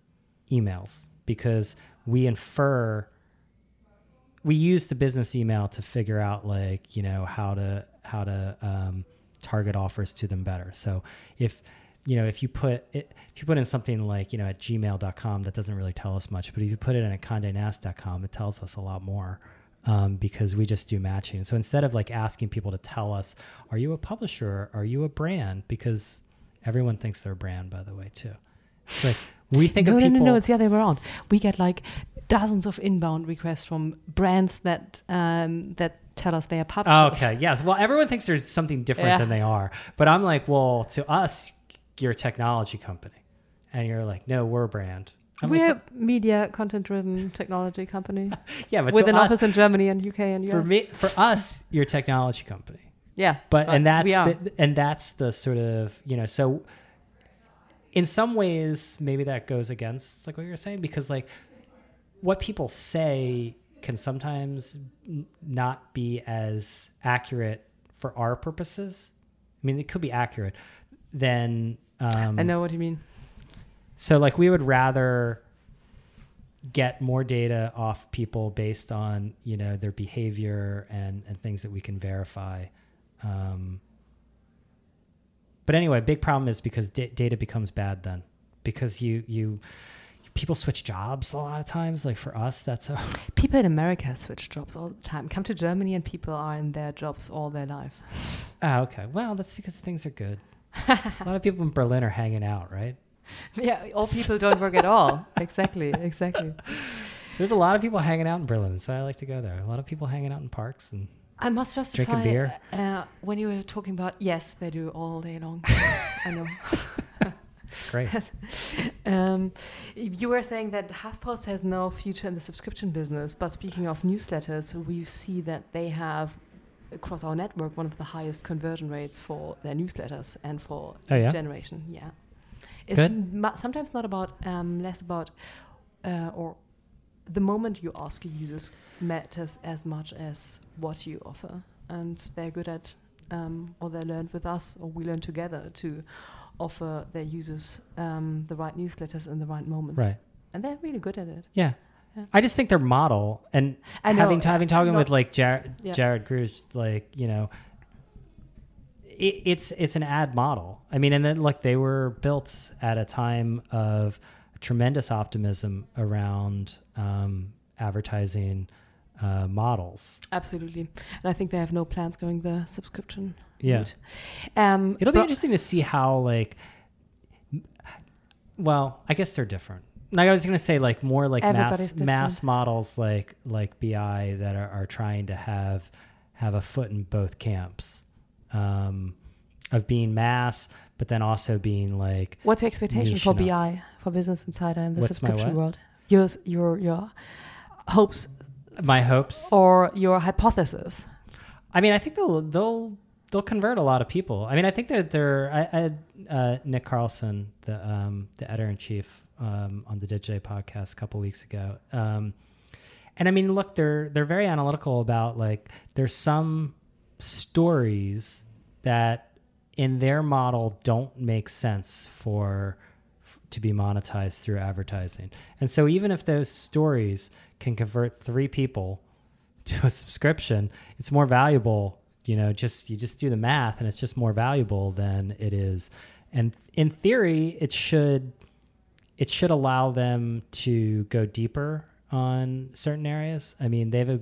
Speaker 2: emails because we infer we use the business email to figure out like you know how to how to um, target offers to them better so if you know if you put it if you put in something like you know at gmail.com that doesn't really tell us much but if you put it in at condenast.com it tells us a lot more um, because we just do matching so instead of like asking people to tell us are you a publisher are you a brand because everyone thinks they're a brand by the way too it's like we think
Speaker 1: no,
Speaker 2: of
Speaker 1: no, no, no. It's the other way around. We get like dozens of inbound requests from brands that um, that tell us they are publishers.
Speaker 2: Okay. Yes. Well, everyone thinks there's something different
Speaker 1: Yeah.
Speaker 2: than they are, but I'm like, well, to us, you're a technology company, and you're like, no, we're a brand. I'm
Speaker 1: We're
Speaker 2: like,
Speaker 1: a media content-driven technology company
Speaker 2: yeah, but
Speaker 1: with an
Speaker 2: us,
Speaker 1: office in Germany and UK and US.
Speaker 2: for me, for us, you're a technology company.
Speaker 1: yeah,
Speaker 2: but and
Speaker 1: uh,
Speaker 2: that's
Speaker 1: we are.
Speaker 2: the, and that's the sort of you know so in some ways maybe that goes against like what you're saying because like what people say can sometimes not be as accurate for our purposes i mean it could be accurate then um
Speaker 1: I know what you mean.
Speaker 2: so like we would rather get more data off people based on you know their behavior and and things that we can verify. Um, but anyway, big problem is because da- data becomes bad then because you you people switch jobs a lot of times. Like for us, that's a
Speaker 1: People in America switch jobs all the time. Come to Germany and people are in their jobs all their life.
Speaker 2: oh, okay. Well, that's because things are good. a lot of people in Berlin are hanging out, right?
Speaker 1: yeah, all people don't work at all. Exactly, exactly.
Speaker 2: There's a lot of people hanging out in Berlin, so I like to go there. A lot of people hanging out in parks and
Speaker 1: I must justify
Speaker 2: Drinking beer?
Speaker 1: Uh, when you were talking about yes, they do all day long. I know.
Speaker 2: Great.
Speaker 1: Um, you were saying that HuffPost has no future in the subscription business, but speaking of newsletters, we see that they have across our network one of the highest conversion rates for their newsletters and for
Speaker 2: Oh, yeah?
Speaker 1: generation. Yeah, it's sometimes not about um, less about uh, or the moment you ask your users matters as much as what you offer, and they're good at um, or they learned with us or we learned together to offer their users um, the right newsletters in the right moments.
Speaker 2: Right.
Speaker 1: And they're really good at it.
Speaker 2: Yeah.
Speaker 1: Yeah.
Speaker 2: I just think their model and
Speaker 1: know,
Speaker 2: having having talking with like Jared
Speaker 1: Yeah.
Speaker 2: Jared Grusd, like you know, it, it's it's an ad model. I mean, and then like they were built at a time of tremendous optimism around um, advertising uh, models.
Speaker 1: Absolutely. And I think they have no plans going the subscription
Speaker 2: Yeah.
Speaker 1: Um,
Speaker 2: It'll be
Speaker 1: but-
Speaker 2: interesting to see how like. Well, I guess they're different. Like I was gonna say, like more like mass
Speaker 1: different.
Speaker 2: mass models, like like BI that are, are trying to have have a foot in both camps, um, of being mass, but then also being like
Speaker 1: What's your expectation for
Speaker 2: enough.
Speaker 1: BI, for Business Insider in the
Speaker 2: What's
Speaker 1: subscription world? Your, your, your hopes
Speaker 2: my hopes.
Speaker 1: or your hypothesis?
Speaker 2: I mean, I think they'll they'll they'll convert a lot of people. I mean, I think that they're. I, I uh, Nick Carlson, the um, the editor in chief, um, on the Digiday podcast a couple weeks ago. Um, and I mean, look, they're they're very analytical about like there's some stories that in their model don't make sense for to be monetized through advertising. And so even if those stories can convert 3 people to a subscription, it's more valuable, you know, just you just do the math and it's just more valuable than it is. And in theory, it should it should allow them to go deeper on certain areas. I mean, they have a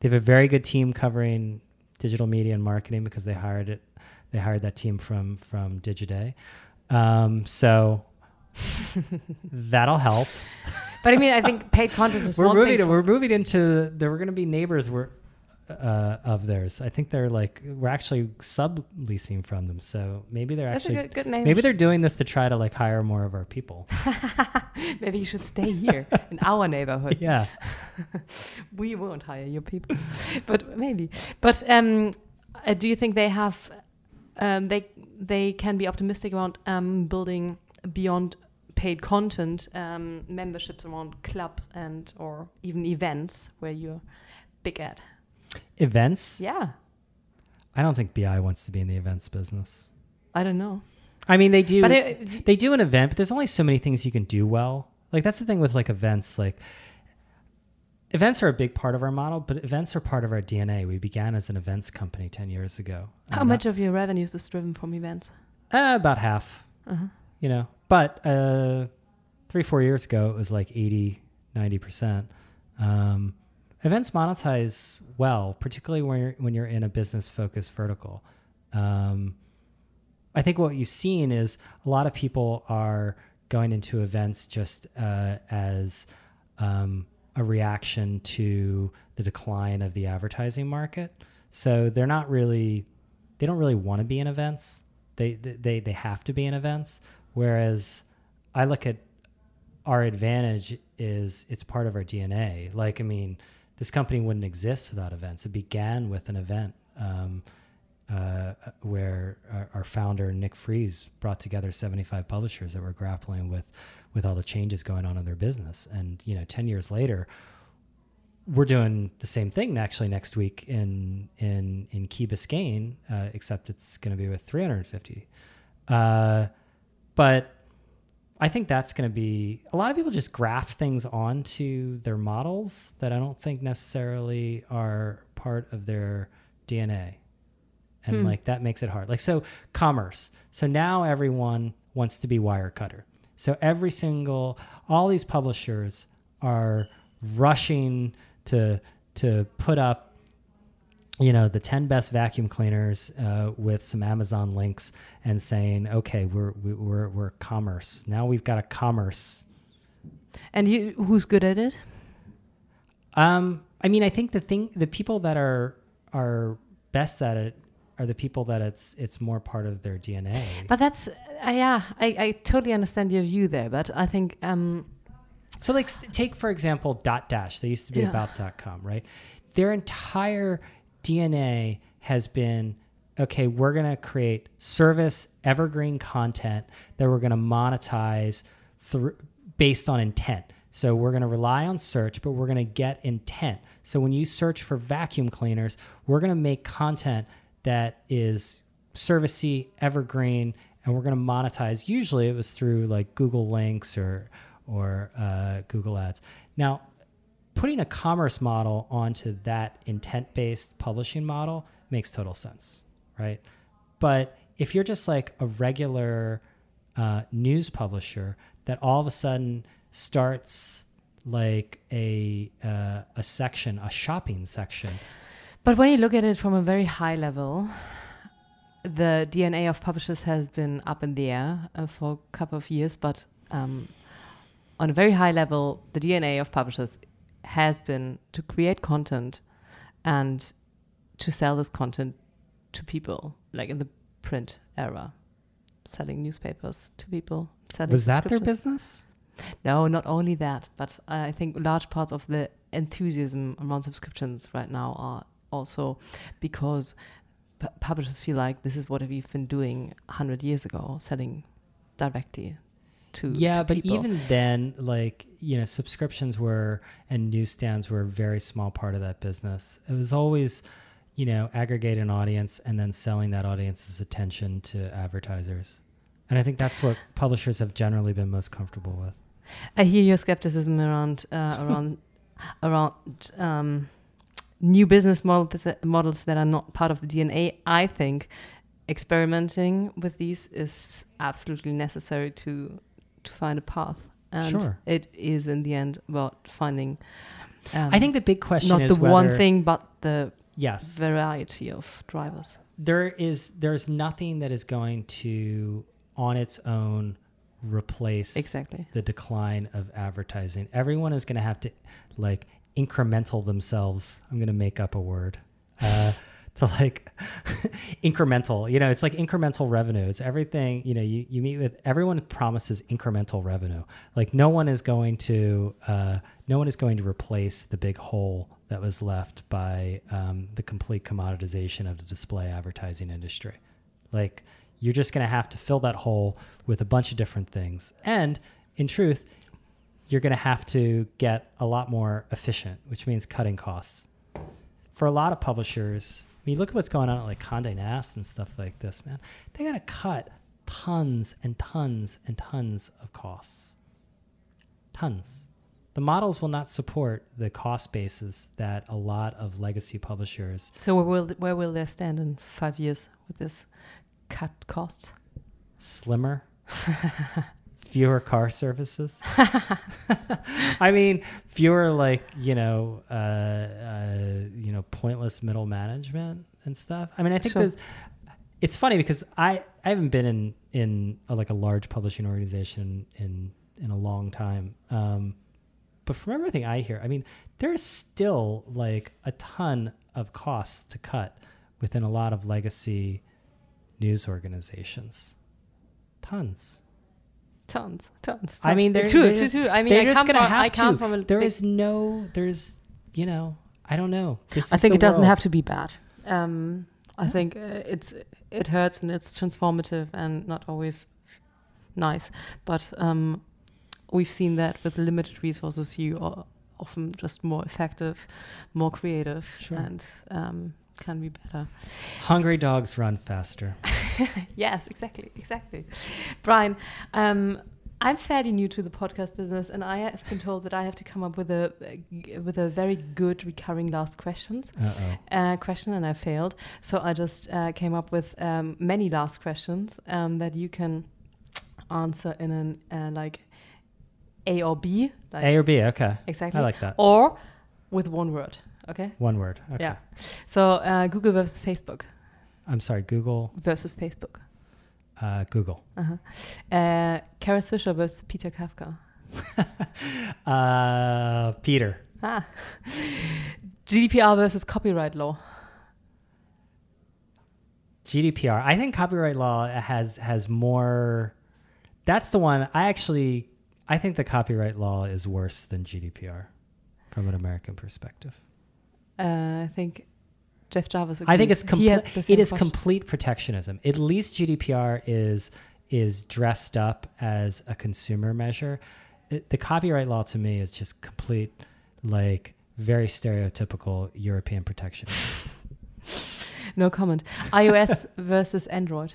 Speaker 2: they have a very good team covering digital media and marketing because they hired it. They hired that team from from Digiday. Um, so that'll help.
Speaker 1: But I mean, I think paid content is
Speaker 2: We're moving.
Speaker 1: thing.
Speaker 2: we're moving into. There were going to be neighbors. We're uh, of theirs. I think they're like we're actually subleasing from them. So maybe they're
Speaker 1: That's
Speaker 2: actually
Speaker 1: a good, good name.
Speaker 2: maybe they're doing this to try to like hire more of our people.
Speaker 1: Maybe you should stay here in our neighborhood.
Speaker 2: yeah.
Speaker 1: we won't hire your people, but maybe. But um, uh, do you think they have? Um, they they can be optimistic around um, building beyond paid content um, memberships around clubs and or even events where you're big at.
Speaker 2: Events.
Speaker 1: Yeah,
Speaker 2: I don't think BI wants to be in the events business.
Speaker 1: I don't know,
Speaker 2: I mean, they do.
Speaker 1: but it,
Speaker 2: they do an event, but there's only so many things you can do well. Like that's the thing with like events. Like events are a big part of our model, but events are part of our DNA. We began as an events company ten years ago.
Speaker 1: how much of your revenues is driven from events?
Speaker 2: Uh, about half.
Speaker 1: Uh-huh.
Speaker 2: You know, but uh, three four years ago it was like 80 90 percent. Um, events monetize well, particularly when you're, when you're in a business focused vertical. Um, I think what you've seen is a lot of people are going into events just uh, as um, a reaction to the decline of the advertising market. So they're not really, they don't really want to be in events. They they they have to be in events. Whereas I look at our advantage is it's part of our DNA. Like I mean, this company wouldn't exist without events. It began with an event. Um, uh, where our, our founder Nick Friese brought together 75 publishers that were grappling with with all the changes going on in their business. And you know, 10 years later, we're doing the same thing actually next week in in in Key Biscayne, uh, except it's going to be with 350. Uh, but I think that's going to be a lot of people just graft things onto their models that I don't think necessarily are part of their DNA and
Speaker 1: Hmm.
Speaker 2: like that makes it hard. Like so commerce. So now everyone wants to be Wirecutter. So every single all these publishers are rushing to to put up you know the 10 best vacuum cleaners uh, with some Amazon links and saying okay we're we- we're we're commerce. Now we've got a commerce
Speaker 1: And you, who's good at it?
Speaker 2: Um, I mean, I think the thing, the people that are are best at it are the people that it's it's more part of their DNA.
Speaker 1: But that's uh, yeah, I, I totally understand your view there. But I think um,
Speaker 2: so, like, take for example, Dotdash. They used to be
Speaker 1: Yeah.
Speaker 2: about dot com, right? Their entire DNA has been okay. We're gonna create service evergreen content that we're gonna monetize through based on intent. So we're going to rely on search, but we're going to get intent. So when you search for vacuum cleaners, we're going to make content that is servicey, evergreen, and we're going to monetize. Usually, it was through like Google links or or uh, Google Ads. Now, putting a commerce model onto that intent-based publishing model makes total sense, right? But if you're just like a regular uh, news publisher that all of a sudden starts like a uh, a section, a shopping section,
Speaker 1: but when you look at it from a very high level, the DNA of publishers has been up in the air uh, for a couple of years. But um, on a very high level, the DNA of publishers has been to create content and to sell this content to people, like in the print era, selling newspapers to people. Selling
Speaker 2: was that their business?
Speaker 1: No, not only that, but I think large parts of the enthusiasm around subscriptions right now are also because pu- publishers feel like this is what we've been doing 100 years ago, selling directly to
Speaker 2: yeah
Speaker 1: to
Speaker 2: but
Speaker 1: people.
Speaker 2: even then like you know subscriptions were and newsstands were a very small part of that business it was always you know aggregate an audience and then selling that audience's attention to advertisers and i think that's what publishers have generally been most comfortable with
Speaker 1: I hear your skepticism around uh, around around um, new business models models that are not part of the DNA. I think experimenting with these is absolutely necessary to to find a path, and
Speaker 2: Sure.
Speaker 1: it is in the end about finding. Um,
Speaker 2: i think the big question
Speaker 1: not the one thing, but the
Speaker 2: yes
Speaker 1: variety of drivers.
Speaker 2: there is there's nothing that is going to on its own replace
Speaker 1: Exactly.
Speaker 2: the decline of advertising. Everyone is going to have to like incremental themselves. I'm going to make up a word. Uh, to like incremental, you know, it's like incremental revenue. It's everything, you know, you, you meet with everyone promises incremental revenue. Like no one is going to, uh, no one is going to replace the big hole that was left by um, the complete commoditization of the display advertising industry. Like you're just going to have to fill that hole with a bunch of different things. And in truth, you're going to have to get a lot more efficient, which means cutting costs. For a lot of publishers, mean, look at what's going on at like Condé Nast and stuff like this, man. They got to cut tons and tons and tons of costs. Tons. The models will not support the cost basis that a lot of legacy publishers
Speaker 1: So where will where will they stand in five years with this cut costs?
Speaker 2: slimmer, fewer car services. I mean, fewer like you know, uh, uh, you know, pointless middle management and stuff. I mean, I think
Speaker 1: Sure.
Speaker 2: It's funny because I I haven't been in in a, like a large publishing organization in in a long time. Um, but from everything I hear, I mean, there's still like a ton of costs to cut within a lot of legacy news organizations. Tons.
Speaker 1: Tons, tons.
Speaker 2: I mean, they're,
Speaker 1: tons. true,
Speaker 2: they're
Speaker 1: true,
Speaker 2: just,
Speaker 1: true. I mean,
Speaker 2: they're
Speaker 1: I
Speaker 2: just
Speaker 1: come
Speaker 2: gonna
Speaker 1: from,
Speaker 2: have
Speaker 1: I come
Speaker 2: to.
Speaker 1: from a
Speaker 2: There
Speaker 1: big-
Speaker 2: is no, there's, you know, I don't know. This
Speaker 1: I think
Speaker 2: the
Speaker 1: it doesn't have to be bad. Um, I think uh, it's it hurts and it's transformative and not always nice. But um, we've seen that with limited resources, you are often just more effective, more creative,
Speaker 2: Sure.
Speaker 1: and um, can be better.
Speaker 2: Hungry dogs run faster.
Speaker 1: yes, exactly, exactly. Brian, um, I'm fairly new to the podcast business, and I have been told that I have to come up with a with a very good recurring last questions uh, question, and I failed. So I just uh, came up with um, many last questions um, that you can answer in an uh, like A or B, like
Speaker 2: A or B, okay.
Speaker 1: exactly,
Speaker 2: I like that.
Speaker 1: or with one word. Okay.
Speaker 2: One word. Okay.
Speaker 1: Yeah. So uh, Google versus Facebook
Speaker 2: I'm sorry, Google,
Speaker 1: versus Facebook.
Speaker 2: uh, Google.
Speaker 1: Uh-huh. Uh, Kara Swisher versus Peter Kafka.
Speaker 2: Uh, Peter.
Speaker 1: Ah. GDPR versus copyright law.
Speaker 2: GDPR. I think copyright law has has more. That's the one. I actually. I think the copyright law is worse than GDPR, from an American perspective.
Speaker 1: Uh, I think Jeff Jarvis.
Speaker 2: I think it's complete. It is
Speaker 1: question.
Speaker 2: complete protectionism. At least GDPR is is dressed up as a consumer measure. It- the copyright law to me is just complete, like very stereotypical European protectionism.
Speaker 1: No comment. iOS versus Android.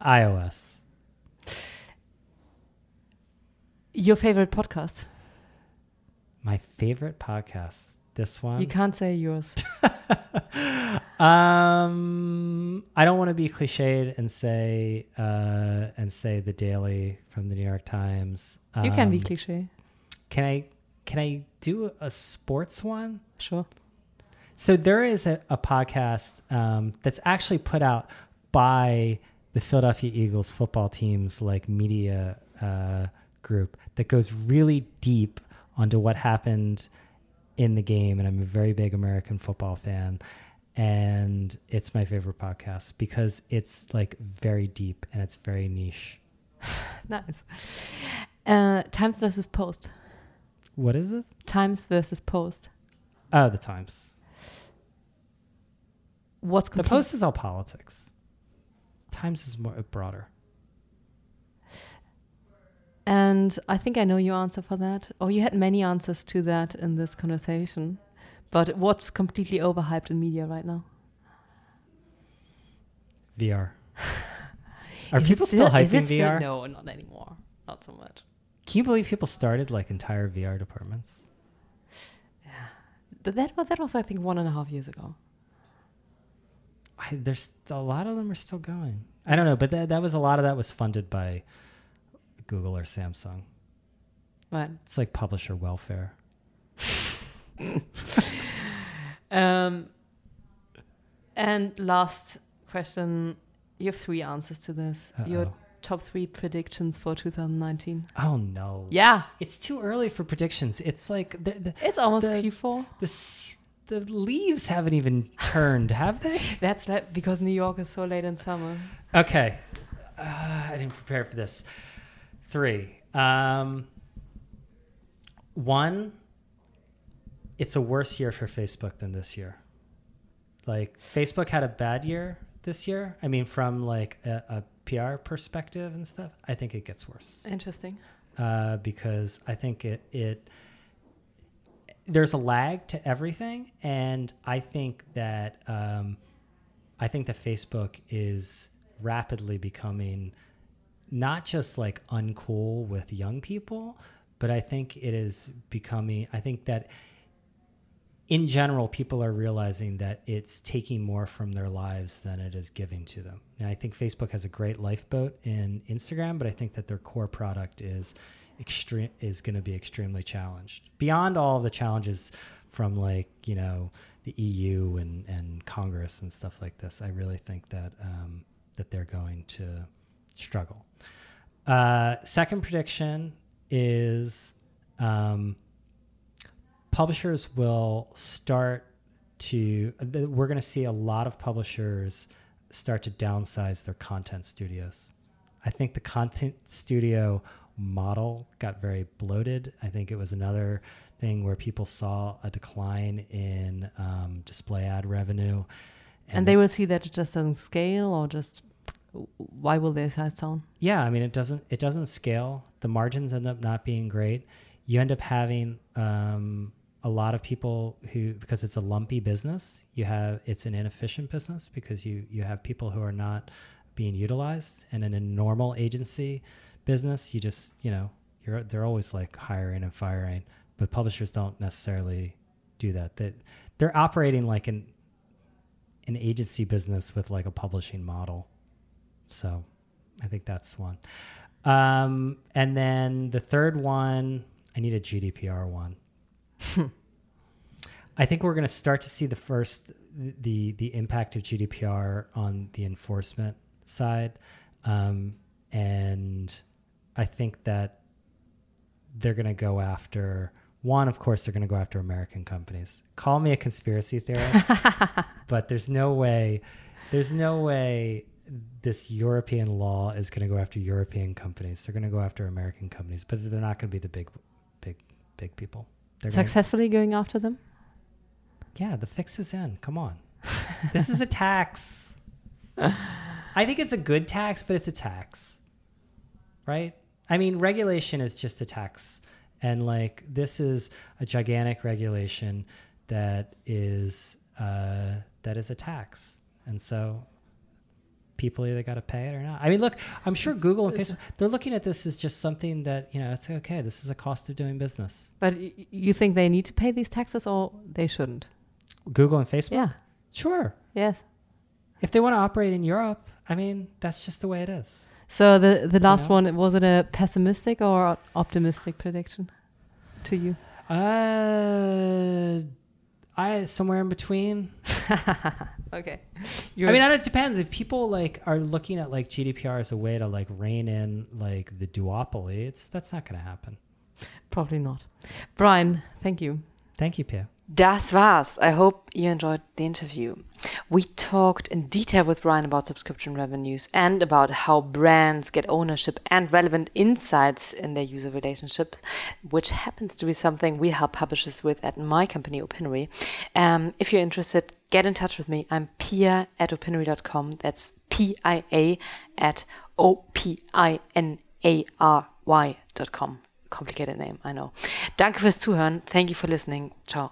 Speaker 2: iOS.
Speaker 1: Your favorite podcast?
Speaker 2: My favorite podcast. This one.
Speaker 1: You can't say yours.
Speaker 2: Um, I don't want to be cliched and say uh, and say the Daily from the New York Times.
Speaker 1: you can be
Speaker 2: Um,
Speaker 1: cliche.
Speaker 2: Can I can I do a sports one?
Speaker 1: Sure.
Speaker 2: So there is a, a podcast um, that's actually put out by the Philadelphia Eagles football team's like media uh, group that goes really deep onto what happened in the game, and I'm a very big American football fan, and it's my favorite podcast because it's like very deep and it's very niche.
Speaker 1: Nice. Uh, Times versus Post.
Speaker 2: What is this?
Speaker 1: Times versus Post.
Speaker 2: Oh, the Times.
Speaker 1: What's
Speaker 2: The Post is all politics. Times is more broader.
Speaker 1: And I think I know your answer for that. Or you had many answers to that in this conversation. But what's completely overhyped in media right now?
Speaker 2: VR. Are
Speaker 1: Is
Speaker 2: people still,
Speaker 1: is
Speaker 2: hyping
Speaker 1: it still-
Speaker 2: VR?
Speaker 1: no, not anymore. Not so much.
Speaker 2: Can you believe people started like entire VR departments?
Speaker 1: But that was that was I think one and a half years ago.
Speaker 2: I, there's a lot of them are still going. I don't know, but that, that was a lot of that was funded by Google or Samsung.
Speaker 1: Right.
Speaker 2: It's like publisher welfare.
Speaker 1: Um, and last question. You have three answers to this. Your
Speaker 2: Uh-oh.
Speaker 1: top three predictions for 2019.
Speaker 2: Oh no!
Speaker 1: Yeah,
Speaker 2: It's too early for predictions. It's like the the
Speaker 1: it's almost
Speaker 2: The-
Speaker 1: Q4.
Speaker 2: the, the leaves haven't even turned, have they?
Speaker 1: That's like because New York is so late in summer.
Speaker 2: Okay, uh, I didn't prepare for this. Three. Um, one. It's a worse year for Facebook than this year. Like Facebook had a bad year this year. I mean, from like a, a PR perspective and stuff, I think it gets worse.
Speaker 1: Interesting.
Speaker 2: uh, because I think it it there's a lag to everything, and I think that um, I think that Facebook is rapidly becoming not just like uncool with young people, but I think it is becoming. I think that in general, people are realizing that it's taking more from their lives than it is giving to them. Now, I think Facebook has a great lifeboat in Instagram, but I think that their core product is extreme is going to be extremely challenged beyond all the challenges from like you know the EU and and Congress and stuff like this. I really think that um, that they're going to struggle. Uh, second prediction is. Um, publishers will start to we're going to see a lot of publishers start to downsize their content studios i think the content studio model got very bloated i think it was another thing where people saw a decline in um, display ad revenue
Speaker 1: And, they will see that it just doesn't scale, or just why will they size down?
Speaker 2: yeah i mean it doesn't it doesn't scale. The margins end up not being great. You end up having um, a lot of people who because it's a lumpy business you have it's an inefficient business because you you have people who are not being utilized. And in a normal agency business you just you know you're they're always like hiring and firing. But publishers don't necessarily do that. That they're operating like an an agency business with like a publishing model so I think that's one. Um, and then the third one, I need a GDPR one. I think we're going to start to see the first the the impact of GDPR on the enforcement side, um, and I think that they're going to go after one. Of course, they're going to go after American companies. Call me a conspiracy theorist, but there's no way. There's no way this European law is going to go after European companies. They're going to go after American companies, but they're not going to be the big, big, big people. They're gonna,
Speaker 1: Successfully going after them?
Speaker 2: yeah, the fix is in. Come on. this is a tax. I think it's a good tax, but it's a tax. Right? I mean, regulation is just a tax. And like this is a gigantic regulation that is uh, that is a tax. And so people either got to pay it or not. I mean, look, I'm sure Google and Facebook they're looking at this as just something that, you know, it's okay. This is a cost of doing business.
Speaker 1: But you think they need to pay these taxes or they shouldn't?
Speaker 2: Google and Facebook?
Speaker 1: Yeah.
Speaker 2: Sure.
Speaker 1: Yes.
Speaker 2: If they want to operate in Europe, I mean, that's just the way it is.
Speaker 1: So the the last
Speaker 2: know?
Speaker 1: one was it a pessimistic or optimistic prediction to you?
Speaker 2: Uh, I somewhere in between.
Speaker 1: Okay.
Speaker 2: I mean, I it depends. If people like are looking at like GDPR as a way to like rein in like the duopoly, it's that's not going to happen.
Speaker 1: probably not. Brian, thank you.
Speaker 2: Thank you, Pia.
Speaker 1: Das war's. I hope you enjoyed the interview. We talked in detail with Brian about subscription revenues and about how brands get ownership and relevant insights in their user relationship, which happens to be something we help publishers with at my company, Opinary. Um, if you're interested, get in touch with me. I'm pia at opinary.com. That's P I A at O P I N A R Y.com. Complicated name, I know. Danke fürs Zuhören. Thank you for listening. Ciao.